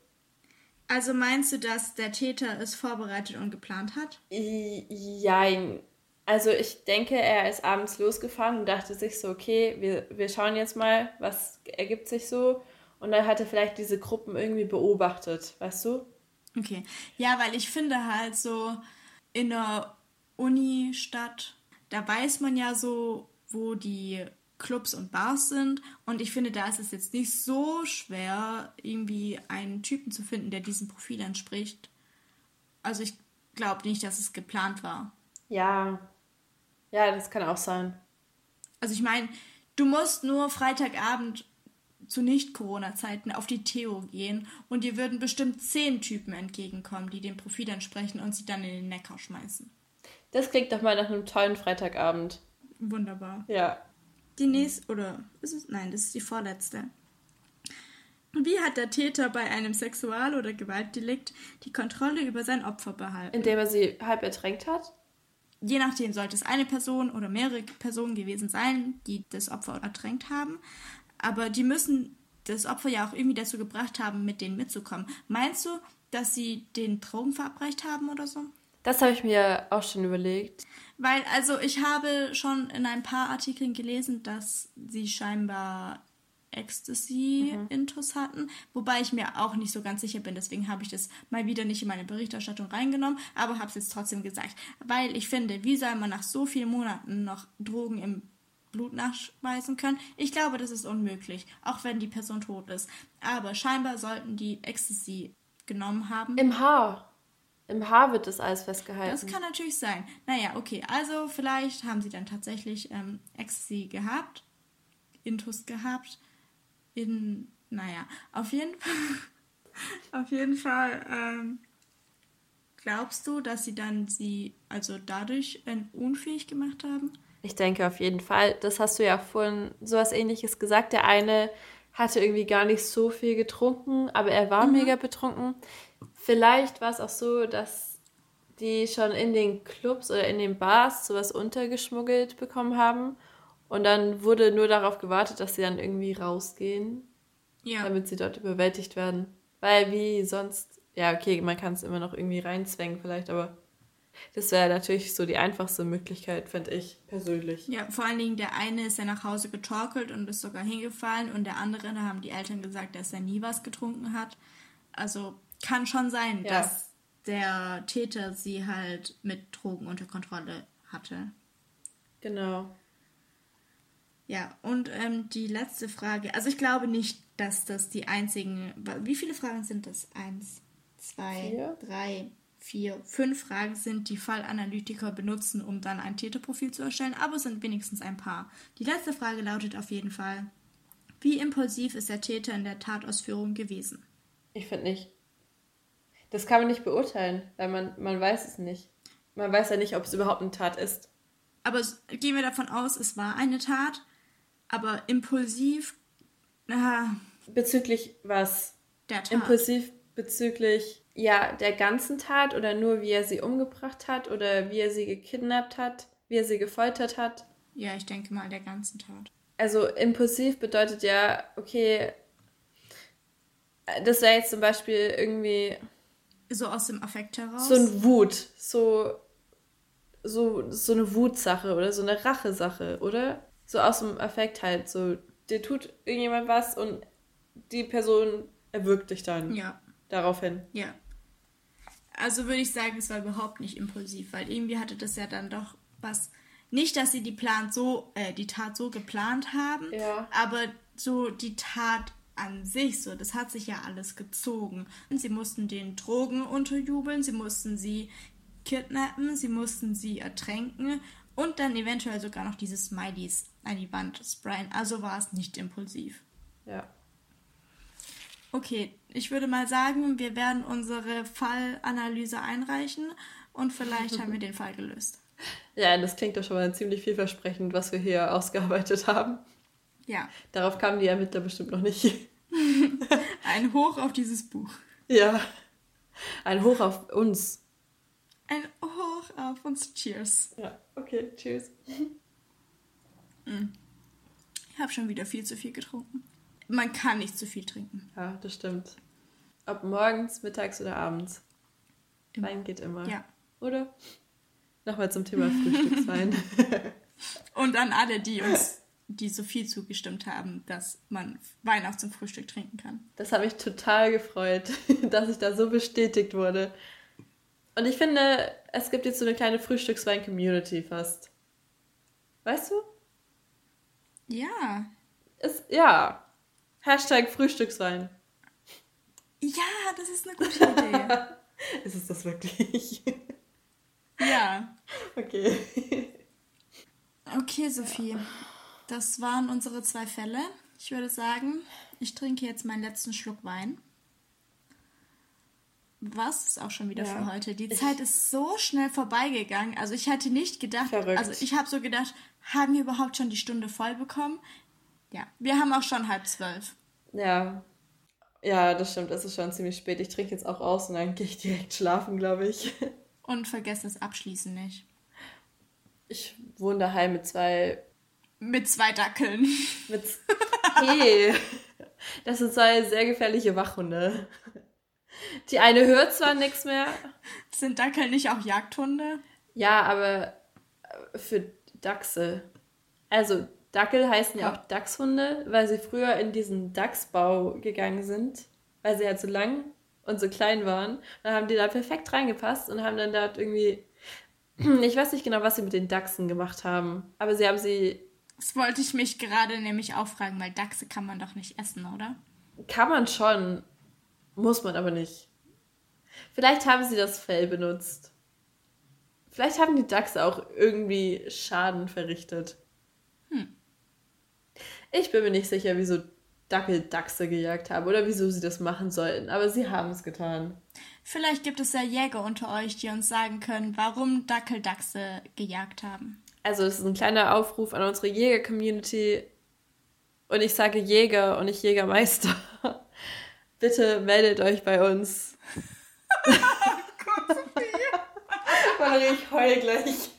Also meinst du, dass der Täter es vorbereitet und geplant hat? jein. Also ich denke, er ist abends losgefahren und dachte sich so, okay, wir, wir schauen jetzt mal, was ergibt sich so. Und dann hat er vielleicht diese Gruppen irgendwie beobachtet, weißt du? Okay. Ja, weil ich finde halt so in der Uni-Stadt, da weiß man ja so, wo die Clubs und Bars sind. Und ich finde, da ist es jetzt nicht so schwer, irgendwie einen Typen zu finden, der diesem Profil entspricht. Also ich glaube nicht, dass es geplant war. Ja. Ja, das kann auch sein. Also ich meine, du musst nur Freitagabend zu Nicht-Corona-Zeiten auf die Theo gehen und dir würden bestimmt zehn Typen entgegenkommen, die dem Profil entsprechen und sie dann in den Neckar schmeißen. Das klingt doch mal nach einem tollen Freitagabend. Wunderbar. Ja. Die nächste, oder ist es? Nein, das ist die vorletzte. Wie hat der Täter bei einem Sexual- oder Gewaltdelikt die Kontrolle über sein Opfer behalten? Indem er sie halb ertränkt hat? Je nachdem sollte es eine Person oder mehrere Personen gewesen sein, die das Opfer ertränkt haben. Aber die müssen das Opfer ja auch irgendwie dazu gebracht haben, mit denen mitzukommen. Meinst du, dass sie den Drogen verabreicht haben oder so? Das habe ich mir auch schon überlegt. Weil, also ich habe schon in ein paar Artikeln gelesen, dass sie scheinbar Ecstasy-Intus hatten, wobei ich mir auch nicht so ganz sicher bin. Deswegen habe ich das mal wieder nicht in meine Berichterstattung reingenommen, aber habe es jetzt trotzdem gesagt. Weil ich finde, wie soll man nach so vielen Monaten noch Drogen im Blut nachweisen können? Ich glaube, das ist unmöglich, auch wenn die Person tot ist. Aber scheinbar sollten die Ecstasy genommen haben. Im Haar. Im Haar wird das alles festgehalten. Das kann natürlich sein. Naja, okay, also vielleicht haben sie dann tatsächlich ähm, Ecstasy gehabt, Intus gehabt in, naja, auf jeden Fall, *laughs* auf jeden Fall ähm, glaubst du, dass sie dann sie also dadurch äh, unfähig gemacht haben? Ich denke auf jeden Fall. Das hast du ja vorhin sowas ähnliches gesagt. Der eine hatte irgendwie gar nicht so viel getrunken, aber er war mhm. mega betrunken. Vielleicht war es auch so, dass die schon in den Clubs oder in den Bars sowas untergeschmuggelt bekommen haben und dann wurde nur darauf gewartet, dass sie dann irgendwie rausgehen, ja. damit sie dort überwältigt werden. Weil wie sonst, ja, okay, man kann es immer noch irgendwie reinzwängen vielleicht, aber das wäre natürlich so die einfachste Möglichkeit, finde ich persönlich. Ja, vor allen Dingen der eine ist ja nach Hause getorkelt und ist sogar hingefallen und der andere, da haben die Eltern gesagt, dass er nie was getrunken hat. Also kann schon sein, ja. dass der Täter sie halt mit Drogen unter Kontrolle hatte. Genau. Ja, und ähm, die letzte Frage. Also ich glaube nicht, dass das die einzigen. Wie viele Fragen sind das? Eins, zwei, vier? drei, vier, fünf Fragen sind, die Fallanalytiker benutzen, um dann ein Täterprofil zu erstellen, aber es sind wenigstens ein paar. Die letzte Frage lautet auf jeden Fall: Wie impulsiv ist der Täter in der Tatausführung gewesen? Ich finde nicht. Das kann man nicht beurteilen, weil man, man weiß es nicht. Man weiß ja nicht, ob es überhaupt eine Tat ist. Aber gehen wir davon aus, es war eine Tat aber impulsiv. Äh, bezüglich was? Der Tat. Impulsiv bezüglich ja der ganzen Tat oder nur wie er sie umgebracht hat oder wie er sie gekidnappt hat, wie er sie gefoltert hat? Ja, ich denke mal der ganzen Tat. Also impulsiv bedeutet ja, okay, das wäre jetzt zum Beispiel irgendwie so aus dem Affekt heraus. So ein Wut, so so so eine Wutsache oder so eine Rachesache, oder? so aus dem Affekt halt, so, dir tut irgendjemand was und die Person erwürgt dich dann. Ja. Daraufhin. Ja. Also würde ich sagen, es war überhaupt nicht impulsiv, weil irgendwie hatte das ja dann doch was. Nicht, dass sie die Plan so, äh, die Tat so geplant haben, ja. aber so die Tat an sich, so, das hat sich ja alles gezogen. Sie mussten den Drogen unterjubeln, sie mussten sie kidnappen, sie mussten sie ertränken und dann eventuell sogar noch diese Smileys an die Wand sprayen. Also war es nicht impulsiv. Ja. Okay, ich würde mal sagen, wir werden unsere Fallanalyse einreichen und vielleicht haben wir den Fall gelöst. *laughs* Ja, das klingt doch schon mal ziemlich vielversprechend, was wir hier ausgearbeitet haben. Ja. Darauf kamen die Ermittler bestimmt noch nicht. *laughs* Ein Hoch auf dieses Buch. Ja. Ein Hoch auf uns. Ein Hoch auf uns. Cheers. Ja, okay, cheers. Hm. Ich habe schon wieder viel zu viel getrunken. Man kann nicht zu viel trinken. Ja, das stimmt. Ob morgens, mittags oder abends. Immer. Wein geht immer. Ja. Oder? Nochmal zum Thema Frühstückswein. *laughs* Und an alle, die uns, die so viel zugestimmt haben, dass man Wein auch zum Frühstück trinken kann. Das hat mich total gefreut, *laughs* dass ich da so bestätigt wurde. Und ich finde, es gibt jetzt so eine kleine Frühstückswein-Community fast. Weißt du? Ja. Ist, ja. Hashtag Frühstückswein. Ja, das ist eine gute Idee. *laughs* ist es das wirklich? ja. Okay. Okay, Sophie. Das waren unsere zwei Fälle. Ich würde sagen, ich trinke jetzt meinen letzten Schluck Wein. Was ist auch schon wieder ja. für heute? Die ich Zeit ist so schnell vorbeigegangen. Also ich hätte nicht gedacht, Verrückt. also ich habe so gedacht, haben wir überhaupt schon die Stunde voll bekommen? Ja, wir haben auch schon halb zwölf. Ja, ja, das stimmt. Es ist schon ziemlich spät. Ich trinke jetzt auch aus und dann *laughs* gehe ich direkt schlafen, glaube ich. Und vergesst das Abschließen nicht. Ich wohne daheim mit zwei. Mit zwei Dackeln. *laughs* Mit. Hey. Das sind zwei sehr gefährliche Wachhunde. Die eine hört zwar nichts mehr. Sind Dackel nicht auch Jagdhunde? Ja, aber äh, für Dachse. Also Dackel heißen ja auch Dachshunde, weil sie früher in diesen Dachsbau gegangen sind, weil sie halt so lang und so klein waren. Dann haben die da perfekt reingepasst und haben dann dort irgendwie, *clears throat* ich weiß nicht genau, was sie mit den Dachsen gemacht haben, aber sie haben sie. Das wollte ich mich gerade nämlich auch fragen, weil Dachse kann man doch nicht essen, oder? Kann man schon, muss man aber nicht. Vielleicht haben sie das Fell benutzt. Vielleicht haben die Dachse auch irgendwie Schaden verrichtet. Ich bin mir nicht sicher, wieso Dackel Dachse gejagt haben oder wieso sie das machen sollten, aber sie haben es getan. Vielleicht gibt es ja Jäger unter euch, die uns sagen können, warum Dackel Dachse gejagt haben. Also, es ist ein kleiner Aufruf an unsere Jäger-Community. Und ich sage Jäger und nicht Jägermeister. *laughs* Bitte meldet euch bei uns. Gott, *laughs* Valerie, ich heul gleich.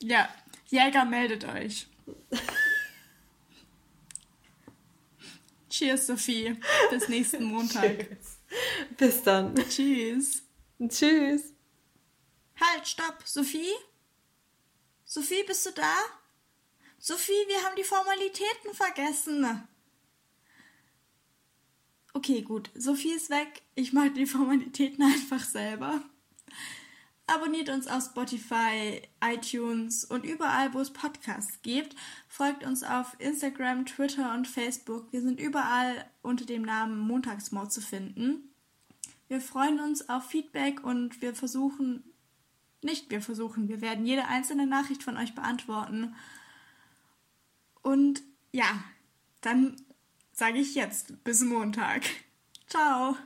ja, Jäger meldet euch. *laughs* Cheers, Sophie. Bis nächsten Montag. Cheers. Bis dann. Tschüss. Tschüss. Halt, stopp. Sophie? Sophie, bist du da? Sophie, wir haben die Formalitäten vergessen. Okay, gut. Sophie ist weg. Ich mache die Formalitäten *laughs* einfach selber. Abonniert uns auf Spotify, iTunes und überall, wo es Podcasts gibt. Folgt uns auf Instagram, Twitter und Facebook. Wir sind überall unter dem Namen Montagsmord zu finden. Wir freuen uns auf Feedback und wir versuchen, nicht wir versuchen, wir werden jede einzelne Nachricht von euch beantworten. Und ja, dann sage ich jetzt bis Montag. Ciao.